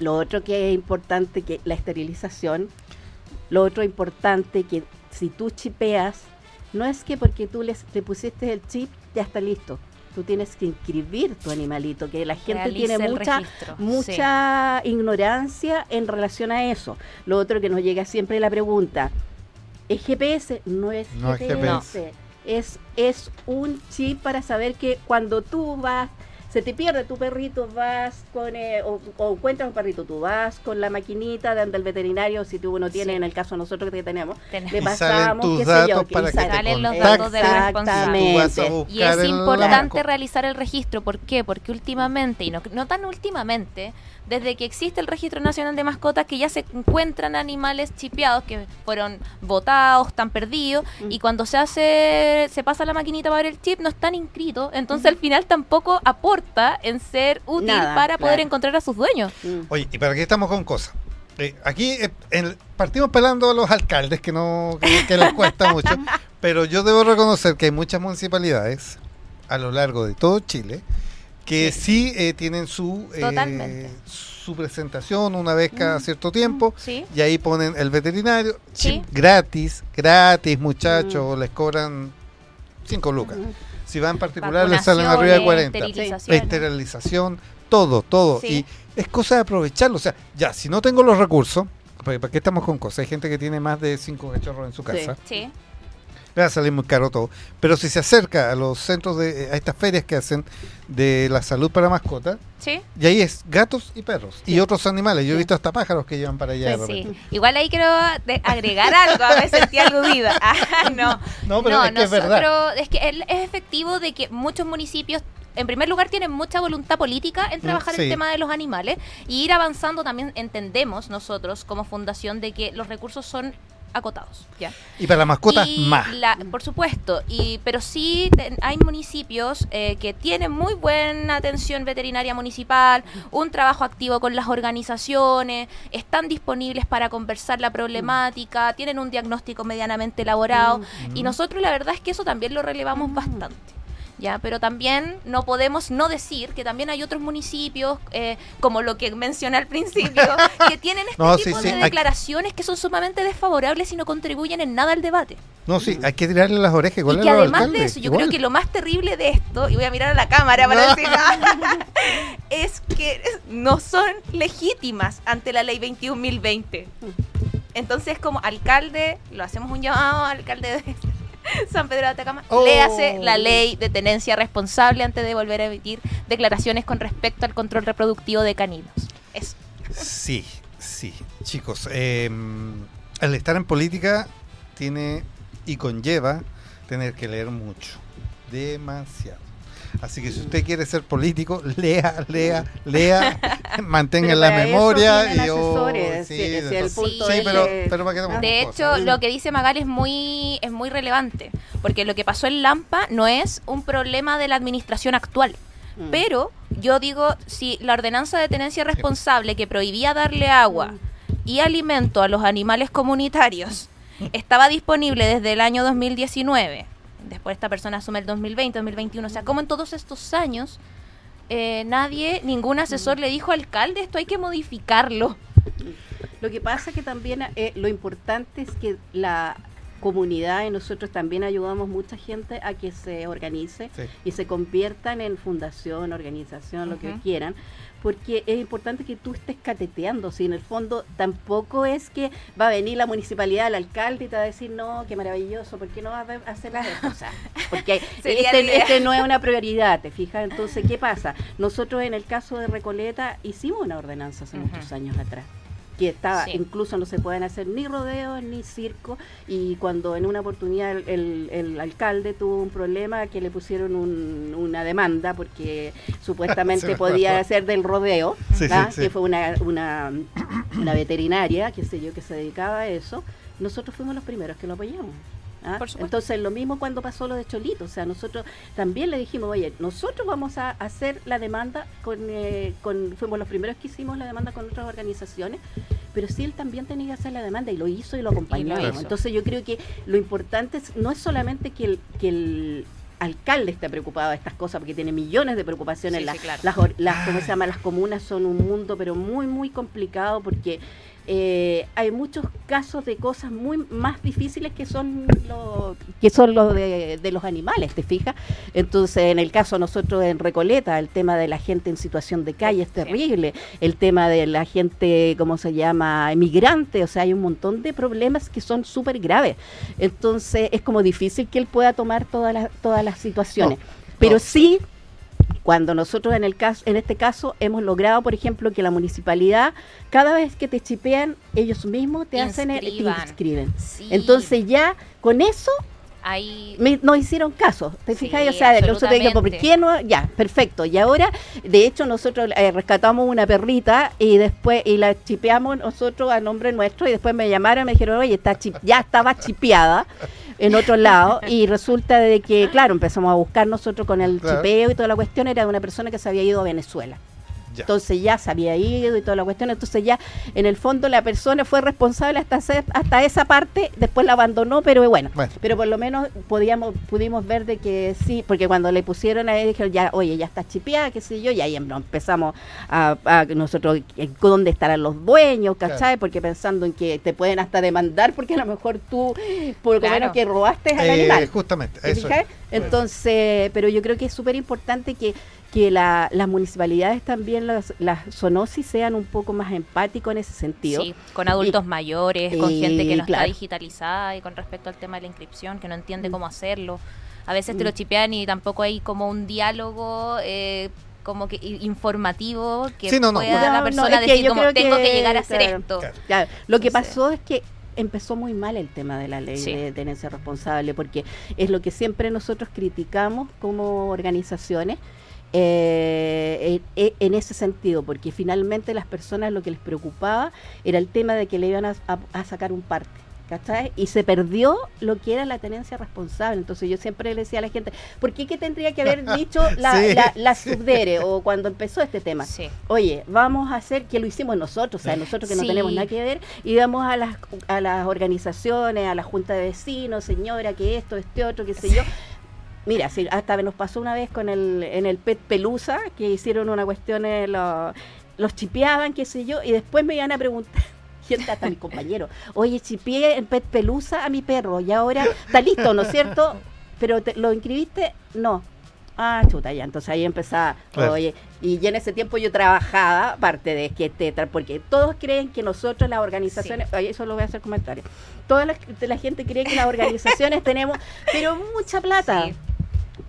Lo otro que es importante, que la esterilización. Lo otro importante, que si tú chipeas, no es que porque tú les, le pusiste el chip, ya está listo. Tú tienes que inscribir tu animalito, que la gente Realice tiene mucha, registro, mucha ignorancia en relación a eso. Lo otro que nos llega siempre la pregunta, ¿es GPS? No es No es GPS. Es, es un chip para saber que cuando tú vas, se te pierde tu perrito, vas con, eh, o, o encuentras un perrito, tú vas con la maquinita de- del veterinario, si tú no tienes, Sí. en el caso nosotros que tenemos, Tenemos- le pasamos, qué sé yo, que- para que te los datos del responsable. Y es importante realizar el registro. ¿Por qué? Porque últimamente, y no, no tan últimamente, desde que existe el Registro Nacional de Mascotas, que ya se encuentran animales chipeados que fueron botados, están perdidos, Mm. y cuando se hace, se pasa la maquinita para ver el chip, no están inscritos. Entonces al final tampoco en ser útil Nada, para poder claro. encontrar a sus dueños. Mm. Oye, ¿y para qué estamos con cosas? Eh, aquí eh, en- partimos pelando a los alcaldes, que no que, que les cuesta mucho, pero yo debo reconocer que hay muchas municipalidades a lo largo de todo Chile que sí, eh, tienen su, eh, su presentación una vez cada cierto tiempo. Sí. Y ahí ponen el veterinario, Sí. chip gratis, gratis muchachos, les cobran 5 lucas. Si van en particular les salen arriba de 40. Esterilizaciones. Esterilización, todo, todo. Sí. Y es cosa de aprovecharlo. O sea, ya, si no tengo los recursos, porque ¿para qué estamos con cosas? Hay gente que tiene más de 5 cachorros en su Sí. casa. Sí. Le va a salir muy caro todo. Pero si se acerca a los centros de, a estas ferias que hacen de la salud para mascotas, Sí. y ahí es gatos y perros y otros animales. Yo he visto hasta pájaros que llevan para allá. de Sí. Igual ahí quiero agregar algo, a veces sentí aludida. Ah, no. No, pero es que es verdad. nosotros- es que es efectivo de que muchos municipios, en primer lugar, tienen mucha voluntad política en trabajar Mm, sí. el tema de los animales y ir avanzando también entendemos nosotros como fundación de que los recursos son acotados. ¿ya? Y para las mascotas, Y más. la- por supuesto, y pero sí te- hay municipios eh, que tienen muy buena atención veterinaria municipal, un trabajo activo con las organizaciones, están disponibles para conversar la problemática, tienen un diagnóstico medianamente elaborado Mm. y nosotros la verdad es que eso también lo relevamos Mm. bastante. Ya, pero también no podemos no decir que también hay otros municipios, eh, como lo que mencioné al principio, que tienen este No, tipo sí, de declaraciones que son sumamente desfavorables y no contribuyen en nada al debate. No, sí, hay que tirarle las orejas igual y que además de eso, yo igual. creo que lo más terrible de esto, y voy a mirar a la cámara para No. decir, es que no son legítimas ante la ley 21.020. Entonces, como alcalde, lo hacemos un llamado, alcalde de San Pedro de Atacama, Oh. léase la ley de tenencia responsable antes de volver a emitir declaraciones con respecto al control reproductivo de caninos. Eso. Sí, sí. Chicos, eh, el estar en política tiene y conlleva tener que leer mucho. Demasiado. Así que si usted quiere ser político, lea, lea, lea, mantenga Pero la memoria y oh, sí, si- el punto Sí, pero, que- pero qué tomamos De cosas? hecho, lo que dice Magal es muy, es muy relevante, porque lo que pasó en Lampa no es un problema de la administración actual. Mm. Pero yo digo, si la ordenanza de tenencia responsable que prohibía darle agua y alimento a los animales comunitarios estaba disponible desde el año 2019, después esta persona asume el 2020, 2021, o sea, como en todos estos años, eh, nadie, ningún asesor le dijo alcalde, esto hay que modificarlo. Lo que pasa que también eh, lo importante es que la comunidad y nosotros también ayudamos mucha gente a que se organice Sí. y se conviertan en fundación, organización, lo que quieran, porque es importante que tú estés cateteando, si en el fondo tampoco es que va a venir la municipalidad, el alcalde y te va a decir, no, qué maravilloso, ¿por qué no vas a hacer? O sea, porque este, este no es una prioridad, ¿te fijas? Entonces, ¿qué pasa? Nosotros en el caso de Recoleta hicimos una ordenanza hace muchos años atrás que estaba, Sí. incluso no se pueden hacer ni rodeos ni circo, y cuando en una oportunidad el, el- el alcalde tuvo un problema que le pusieron un- una demanda porque supuestamente me podía hacer del rodeo, Sí, sí, sí. que fue una, una, una veterinaria, qué sé yo, que se dedicaba a eso, nosotros fuimos los primeros que lo apoyamos. ¿Ah? Por supuesto. Entonces, lo mismo cuando pasó lo de Cholito, o sea, nosotros también le dijimos, oye, nosotros vamos a hacer la demanda con, eh, con fuimos los primeros que hicimos la demanda con otras organizaciones, pero sí él también tenía que hacer la demanda y lo hizo y lo hizo. Entonces, yo creo que lo importante es, no es solamente que el, que el alcalde esté preocupado de estas cosas porque tiene millones de preocupaciones Sí, La- sí, claro. las, las ¿cómo se llama? las comunas son un mundo pero muy muy complicado porque eh, hay muchos casos de cosas muy más difíciles que son los que son los de, de los animales, ¿te fijas? Entonces, en el caso nosotros en Recoleta, el tema de la gente en situación de calle es terrible, el tema de la gente, ¿cómo se llama?, emigrante, o sea, hay un montón de problemas que son súper graves. Entonces, es como difícil que él pueda tomar todas las todas las situaciones. Pero no. sí cuando nosotros en el caso en este caso hemos logrado por ejemplo que la municipalidad cada vez que te chipean ellos mismos te hacen el, te Inscriban. inscriben Sí. entonces ya con eso Ahí me, nos hicieron caso, ¿te Sí, fijas? O sea, nosotros dijimos, ¿por absolutamente. qué no? Ya, perfecto. Y ahora, de hecho, nosotros eh, rescatamos una perrita y después, y la chipeamos nosotros a nombre nuestro y después me llamaron y me dijeron, oye, está chip- ya estaba chipeada en otro lado y resulta de que, claro, empezamos a buscar nosotros con el Claro. chipeo y toda la cuestión, era de una persona que se había ido a Venezuela. Ya. Entonces ya se había ido y toda la cuestión. Entonces ya, en el fondo, la persona fue responsable hasta, ese- hasta esa parte, después la abandonó, pero bueno. Bueno. Pero por lo menos podíamos, pudimos ver de que sí, porque cuando le pusieron a él, dijeron ya, oye, ya está chipeada, qué sé yo, y ahí em- empezamos a, a nosotros, eh, dónde estarán los dueños, ¿cachai? Claro. Porque pensando en que te pueden hasta demandar porque a lo mejor tú, por lo Claro. menos que robaste al Eh, animal. justamente, ¿Te eso. es. Entonces, pero yo creo que es súper importante que, que la- las municipalidades también, las, las zoonosis, sean un poco más empáticos en ese sentido. Sí, con adultos mayores, con y- gente que no claro. está digitalizada y con respecto al tema de la inscripción, que no entiende Mm. cómo hacerlo. A veces te Mm. lo chipean y tampoco hay como un diálogo eh, como que i- informativo que Sí, no, no. pueda No, la no, persona es que decir como tengo que, que, llegar a hacer esto. Claro. Claro, lo que pasó es que empezó muy mal el tema de la ley Sí. de tenencia responsable, porque es lo que siempre nosotros criticamos como organizaciones. Eh, eh, en ese sentido, porque finalmente las personas lo que les preocupaba era el tema de que le iban a, a- a sacar un parte. ¿cachai? Y se perdió lo que era la tenencia responsable. Entonces yo siempre le decía a la gente, ¿por qué que tendría que haber dicho la, Sí, la, la sí. subdere o cuando empezó este tema? Sí. Oye, vamos a hacer que lo hicimos nosotros, o sea, nosotros que no tenemos nada que ver, y damos a las, a las organizaciones, a la junta de vecinos, señora, que esto, este otro, qué sé yo. Mira, si hasta nos pasó una vez con el, en el PET Pelusa, que hicieron una cuestión, eh, lo- los chipeaban, qué sé yo, y después me iban a preguntar, gente hasta mi compañero, oye, chipié en PET Pelusa a mi perro, y ahora está listo, ¿no es cierto? Pero te- ¿lo inscribiste? No. Ah, chuta, ya. Entonces ahí empezaba, Claro. oye, y ya en ese tiempo yo trabajaba, aparte de que tetra, porque todos creen que nosotros, las organizaciones, ay, eso lo voy a hacer comentario, toda la, la gente cree que las organizaciones tenemos, pero mucha plata. Sí.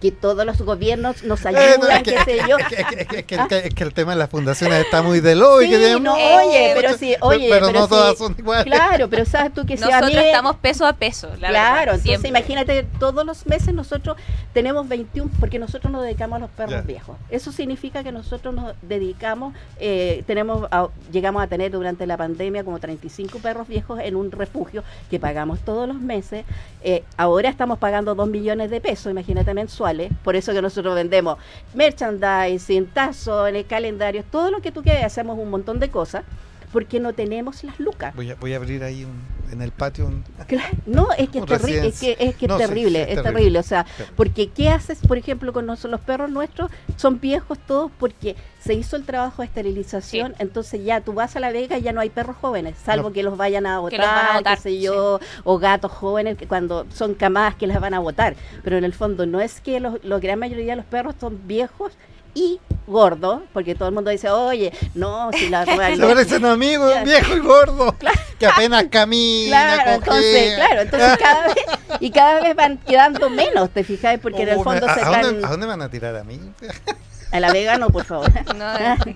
Que todos los gobiernos nos Eh, no, ayudan, es que- qué sé yo. es que- es que- que- es que- que el tema de las fundaciones está muy de lo y que Sí, tiene no, oye, pero sí, oye, pero, pero no sí, todas son iguales. Claro, pero sabes tú que si a Nosotros mí... estamos peso a peso, la claro, verdad, entonces siempre. imagínate, todos los meses nosotros tenemos 21, porque nosotros nos dedicamos a los perros viejos. Eso significa que nosotros nos dedicamos, eh, tenemos, a- llegamos a tener durante la pandemia como 35 perros viejos en un refugio que pagamos todos los meses. Eh, ahora estamos pagando 2 millones de pesos, imagínate, mensuales. Por eso que nosotros vendemos merchandising, tazos, en el calendario, todo lo que tú quieras, hacemos un montón de cosas. Porque no tenemos las lucas. Voy a, voy a abrir ahí un- en el patio un... Claro, no, es que es, terrible, es que, es, que es No, terrible, sí, es es terrible. terrible. O sea, Claro. porque ¿qué haces, por ejemplo, con nos- los perros nuestros? Son viejos todos porque se hizo el trabajo de esterilización, Sí. entonces ya tú vas a la vega y ya no hay perros jóvenes, salvo No. que los vayan a Que los van a botar, botar, qué sé yo, o gatos jóvenes que cuando son camadas que las van a botar. Pero en el fondo no es que los, la gran mayoría de los perros son viejos y gordos, porque todo el mundo dice, oye, no, si la Se realidad... parecen amigos, Ya. viejo y gordo, que apenas camina, Claro, entonces, claro, entonces cada vez, y cada vez van quedando menos, ¿te fijas? Porque en el Oh, fondo ¿a, se a están dónde, a dónde van a tirar a mí? a la vega, no, por favor. No, eh,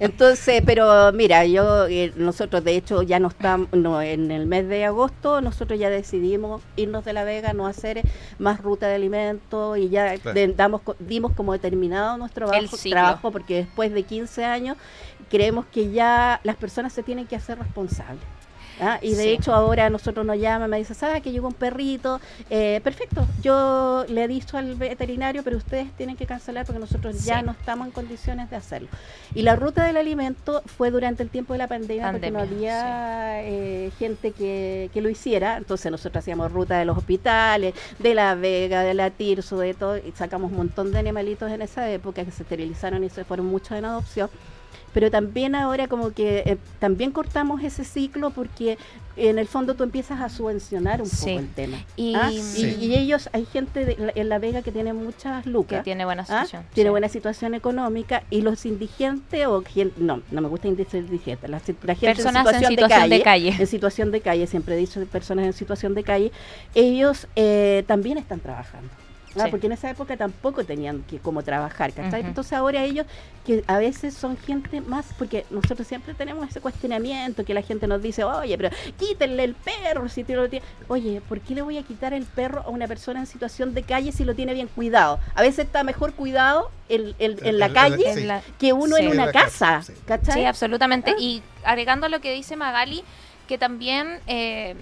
Entonces, pero mira, yo, eh, nosotros de hecho ya no estamos, no, en el mes de agosto nosotros ya decidimos irnos de La Vega, no hacer más ruta de alimentos y ya Claro. de- damos, dimos como determinado nuestro trabajo, trabajo porque después de 15 años creemos que ya las personas se tienen que hacer responsables. ¿Ah? Y de Sí. hecho ahora nosotros nos llaman, me dice, ¿sabes que llegó un perrito? Eh, perfecto, yo le he dicho al veterinario, pero ustedes tienen que cancelar porque nosotros ya no estamos en condiciones de hacerlo. Y la ruta del alimento fue durante el tiempo de la pandemia, porque no había eh, gente que, que lo hiciera. Entonces nosotros hacíamos ruta de los hospitales, de la Vega, de la Tirso, de todo, y sacamos un montón de animalitos en esa época que se esterilizaron y se fueron muchos en adopción. Pero también ahora como que eh, también cortamos ese ciclo porque en el fondo tú empiezas a subvencionar un Sí. poco el tema. Y- ¿ah? Sí. y, y ellos, hay gente de en La Vega que tiene muchas que lucas. tiene buena ¿ah? situación. Tiene sí. buena situación económica y los indigentes o gente, no, no me gusta decir indigentes, la, gente Personas en situación, de, calle, calle. en situación de calle, siempre he dicho personas en situación de calle, ellos eh, también están trabajando. ¿Ah? Sí. Porque en esa época tampoco tenían que como trabajar, ¿cachai? Entonces ahora ellos, que a veces son gente más, porque nosotros siempre tenemos ese cuestionamiento que la gente nos dice, oye, pero quítenle el perro si tú lo tienes. Oye, ¿por qué le voy a quitar el perro a una persona en situación de calle si lo tiene bien cuidado? A veces está mejor cuidado en la El- el- calle sí. En la- que uno Sí. en una casa, casa, sí. ¿cachai? Sí, absolutamente. Ah. Y agregando a lo que dice Magali, que también, eh,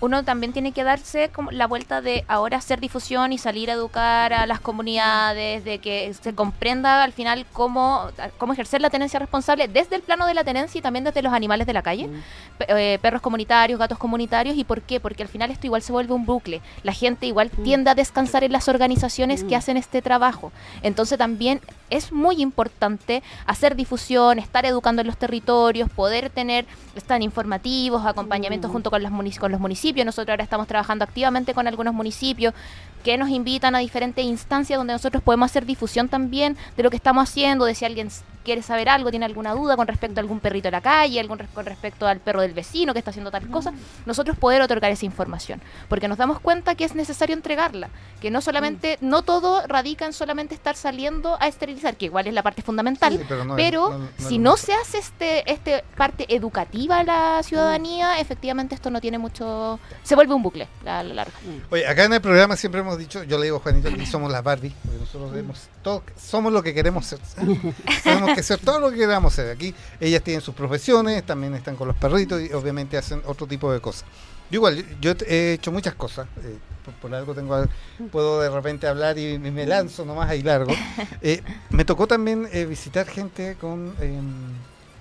uno también tiene que darse como la vuelta de ahora hacer difusión y salir a educar a las comunidades, de que se comprenda al final cómo, cómo ejercer la tenencia responsable desde el plano de la tenencia y también desde los animales de la calle, Mm. Eh, perros comunitarios, gatos comunitarios, ¿y por qué? Porque al final esto igual se vuelve un bucle. La gente igual Mm. tiende a descansar en las organizaciones que Mm. hacen este trabajo. Entonces también es muy importante hacer difusión, estar educando en los territorios, poder tener, están informativos, acompañamientos junto con, las con los municipios. Nosotros ahora estamos trabajando activamente con algunos municipios que nos invitan a diferentes instancias donde nosotros podemos hacer difusión también de lo que estamos haciendo, de si alguien quiere saber algo, tiene alguna duda con respecto a algún perrito de la calle, algún con respecto al perro del vecino que está haciendo tal cosa, nosotros poder otorgar esa información, porque nos damos cuenta que es necesario entregarla, que no solamente, no todo radica en solamente estar saliendo a esterilizar, que igual es la parte fundamental, Sí, pero no es- pero no- no es si no se hace este este parte educativa a la ciudadanía, efectivamente esto no tiene mucho, se vuelve un bucle a la larga. Oye, acá en el programa siempre hemos dicho, yo le digo a Juanito que somos las Barbie, porque nosotros vemos todo, somos lo que queremos ser. Tenemos que ser todo lo que queramos ser. Aquí ellas tienen sus profesiones, también están con los perritos y obviamente hacen otro tipo de cosas. Yo igual, yo, he hecho muchas cosas. eh, por, por algo tengo, puedo de repente hablar y me, me lanzo nomás ahí largo. Eh, me tocó también eh, visitar gente con em,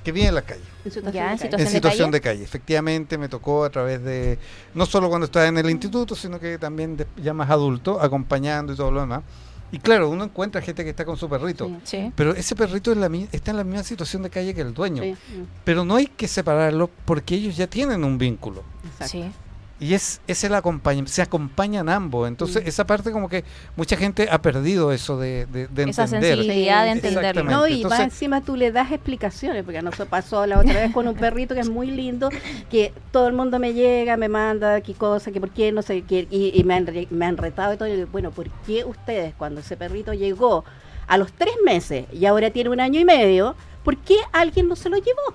que vive en la calle. En situación Ya, de en calle. situación En de situación calle? de calle, efectivamente me tocó a través de, no solo cuando estaba en el instituto, sino que también de- ya más adulto, acompañando y todo lo demás. Y claro, uno encuentra gente que está con su perrito, Sí. Sí. pero ese perrito es la mi- está en la misma situación de calle que el dueño. Sí, Pero no hay que separarlo porque ellos ya tienen un vínculo. exacto. Y es, es el acompañamiento, se acompañan ambos. Entonces, Mm. esa parte como que mucha gente ha perdido eso de, de, de Esa entender. sensibilidad de entenderlo. No, y Entonces- más encima tú le das explicaciones, porque a nosotros pasó la otra vez con un perrito que es muy lindo, que todo el mundo me llega, me manda qué cosa, que por qué, no sé qué, y, y me, han, re- me han retado y todo. y digo, bueno, ¿por qué ustedes cuando ese perrito llegó a los tres meses y ahora tiene un año y medio, ¿por qué alguien no se lo llevó?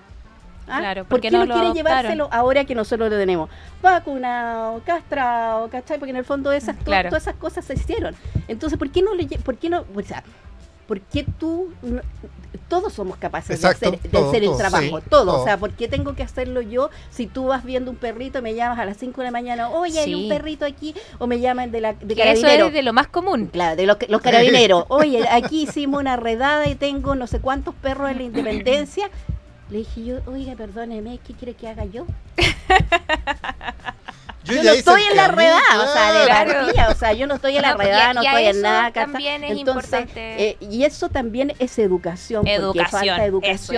¿Ah? Claro, ¿Por porque qué no no, quiere adoptaron? llevárselo ahora que nosotros lo tenemos vacunado, castrado, ¿cachai? Porque en el fondo esas, Claro. todas esas cosas se hicieron. Entonces, ¿por qué no le lle- por qué no, o sea, ¿por qué tú no- todos somos capaces Exacto, de hacer, de todo, hacer el trabajo, sí, todo, todo. o sea, ¿por qué tengo que hacerlo yo si tú vas viendo un perrito y me llamas a las 5 de la mañana, "Oye, hay un perrito aquí" o me llaman de la de Que eso carabinero? es de lo más común. Claro, de los, los carabineros. Oye, aquí hicimos una redada y tengo no sé cuántos perros en la Independencia. Le dije yo, oiga, perdóneme, ¿qué quiere que haga yo? Yo, ya no estoy en la redada, o sea, de claro. partida, o sea, yo no estoy en la No, y a- redada, no y a estoy en eso nada. también es Entonces, importante. eh, y eso también es educación, porque Educación. falta eso iba a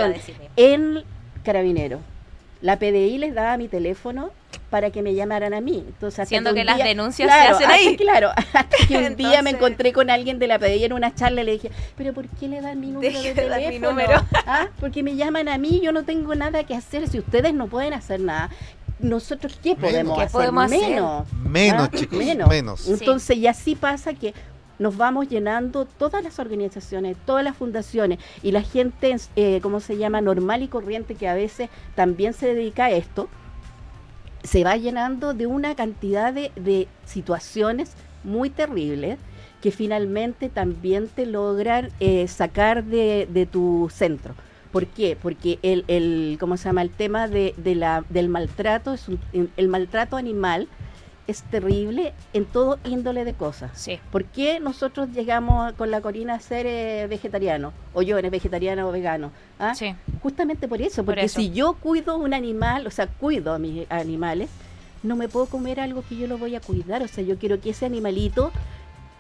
educación en Carabinero. La PDI les daba mi teléfono para que me llamaran a mí. Entonces, hasta Siendo que las denuncias claro, se hacen hasta- ahí. Claro, hasta que un día me encontré con alguien de la PDI en una charla y le dije, pero ¿por qué le dan mi número Deje de mi teléfono? número. ¿Ah? Porque me llaman a mí, yo no tengo nada que hacer. Si ustedes no pueden hacer nada, nosotros ¿qué podemos ¿Qué hacer? podemos hacer? menos. Menos, ¿Ah? chicos, menos. menos. Entonces, y así pasa que nos vamos llenando todas las organizaciones, todas las fundaciones y la gente, eh, ¿cómo se llama?, normal y corriente que a veces también se dedica a esto, se va llenando de una cantidad de, de situaciones muy terribles que finalmente también te logran eh, sacar de, de tu centro. ¿Por qué? Porque el, el ¿cómo se llama? El tema de, de la, del maltrato, es un- el maltrato animal es terrible en todo índole de cosas. Sí. ¿Por qué nosotros llegamos con la Corina a ser eh, vegetarianos? O yo eres vegetariano o vegano. ¿ah? Sí. Justamente por eso, Por porque eso. si yo cuido un animal, o sea, cuido a mis animales, no me puedo comer algo que yo lo voy a cuidar. O sea, yo quiero que ese animalito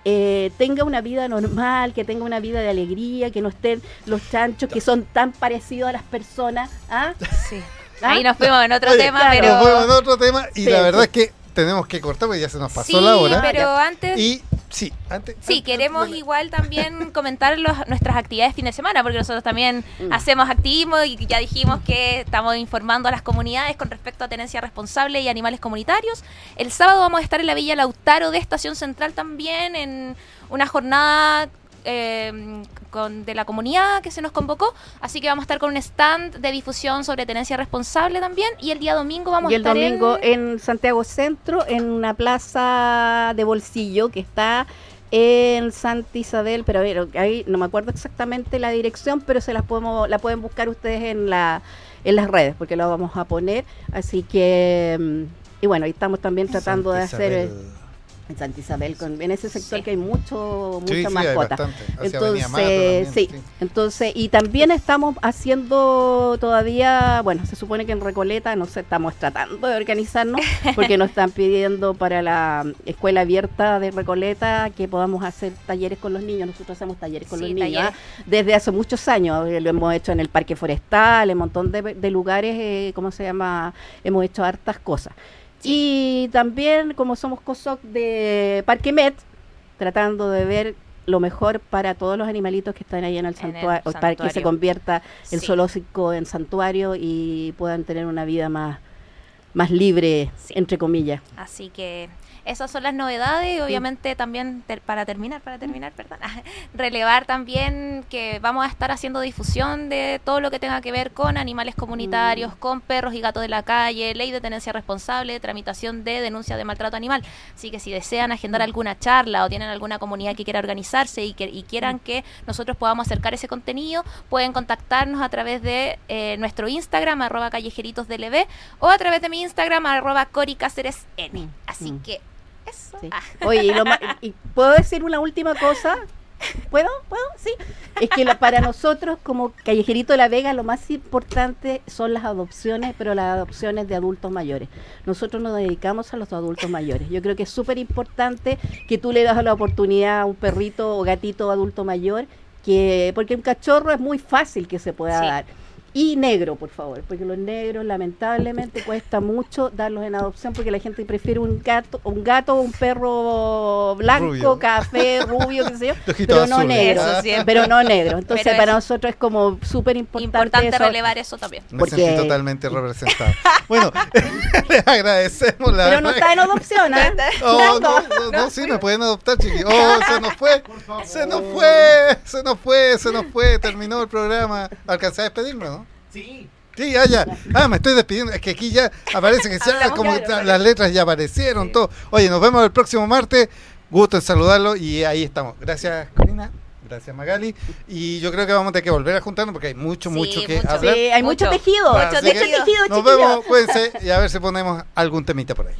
eh, tenga una vida normal, que tenga una vida de alegría, que no estén los chanchos que son tan parecidos a las personas. ¿ah? Sí. ¿Ah? Ahí nos fuimos en otro Oye, tema, claro. pero. Nos fuimos en otro tema y Sí, la verdad sí. es que tenemos que cortar porque ya se nos pasó sí, la hora. pero antes. Y sí, antes. Sí, antes- queremos antes igual también comentar los- nuestras actividades fin de semana, porque nosotros también Mm. hacemos activismo y ya dijimos que estamos informando a las comunidades con respecto a tenencia responsable y animales comunitarios. El sábado vamos a estar en la Villa Lautaro de Estación Central también, en una jornada eh, con, de la comunidad que se nos convocó, así que vamos a estar con un stand de difusión sobre tenencia responsable también, y el día domingo vamos y a el estar domingo en... en Santiago Centro, en una plaza de bolsillo que está en Santa Isabel, pero a ver, ahí no me acuerdo exactamente la dirección, pero se las podemos, la pueden buscar ustedes en la en las redes, porque la vamos a poner. Así que mm, Y bueno, ahí estamos también tratando de hacer... Isabel. En Santa Isabel, con, en ese sector Sí. que hay mucho, mucha sí, mascota. Entonces, también, sí, entonces, y también estamos haciendo todavía, bueno, se supone que en Recoleta, no sé, estamos tratando de organizarnos, porque nos están pidiendo para la escuela abierta de Recoleta que podamos hacer talleres con los niños. Nosotros hacemos talleres con Sí, los niños talleres. ¿ah? desde hace muchos años. eh, Lo hemos hecho en el Parque Forestal, en un montón de, de lugares, eh, ¿cómo se llama? Hemos hecho hartas cosas. Y también, como somos COSOC de Parque Met, tratando de ver lo mejor para todos los animalitos que están ahí en el En el santuario, para que se convierta el Sí. zoológico en santuario y puedan tener una vida más, más libre, Sí. entre comillas. Así que esas son las novedades y obviamente también ter- para terminar, para terminar, perdón, relevar también que vamos a estar haciendo difusión de todo lo que tenga que ver con animales comunitarios, con perros y gatos de la calle, ley de tenencia responsable, tramitación de denuncia de maltrato animal. Así que si desean agendar alguna charla o tienen alguna comunidad que quiera organizarse y, que, y quieran que nosotros podamos acercar ese contenido, pueden contactarnos a través de eh, nuestro Instagram, arroba callejeritosdlb, o a través de mi Instagram, arroba coricáceresn. Mm, Así mm. que eso. Sí. Ah, Oye, y, lo y puedo decir una última cosa. ¿Puedo? ¿Puedo? Sí. Es que la- para nosotros, como Callejerito de la Vega, lo más importante son las adopciones, pero las adopciones de adultos mayores. Nosotros nos dedicamos a los adultos mayores. Yo creo que es súper importante que tú le das la oportunidad a un perrito o gatito adulto mayor, que porque un cachorro es muy fácil que se pueda Sí. dar. Y negro, por favor, porque los negros lamentablemente cuesta mucho darlos en adopción porque la gente prefiere un gato, un gato o un perro blanco, Rubio. café, rubio, qué sé yo, pero no negro, pero no negro. Entonces Pero para nosotros es como súper importante, importante eso. relevar eso también. Me Porque- sentí totalmente representado. Bueno, les agradecemos la Pero no está en adopción, ¿eh? Oh, no, no, no, sí, me pueden adoptar, chiqui. Oh, se nos fue, se nos fue, se nos fue, se nos fue, terminó el programa. Alcancé a despedirme, ¿no? Sí. Sí, ya, ya. Ah, me estoy despidiendo. Es que aquí ya aparece que ya, Hablamos como claro, las letras ya aparecieron, todo. Oye, nos vemos el próximo martes. Gusto en saludarlo y ahí estamos. Gracias, Corina. Gracias, Magali. Y yo creo que vamos a tener que volver a juntarnos porque hay mucho, Sí, mucho que mucho. hablar. Sí, hay mucho, Mucho. tejido, mucho tejido, Nos vemos, cuídense y a ver si ponemos algún temita por ahí.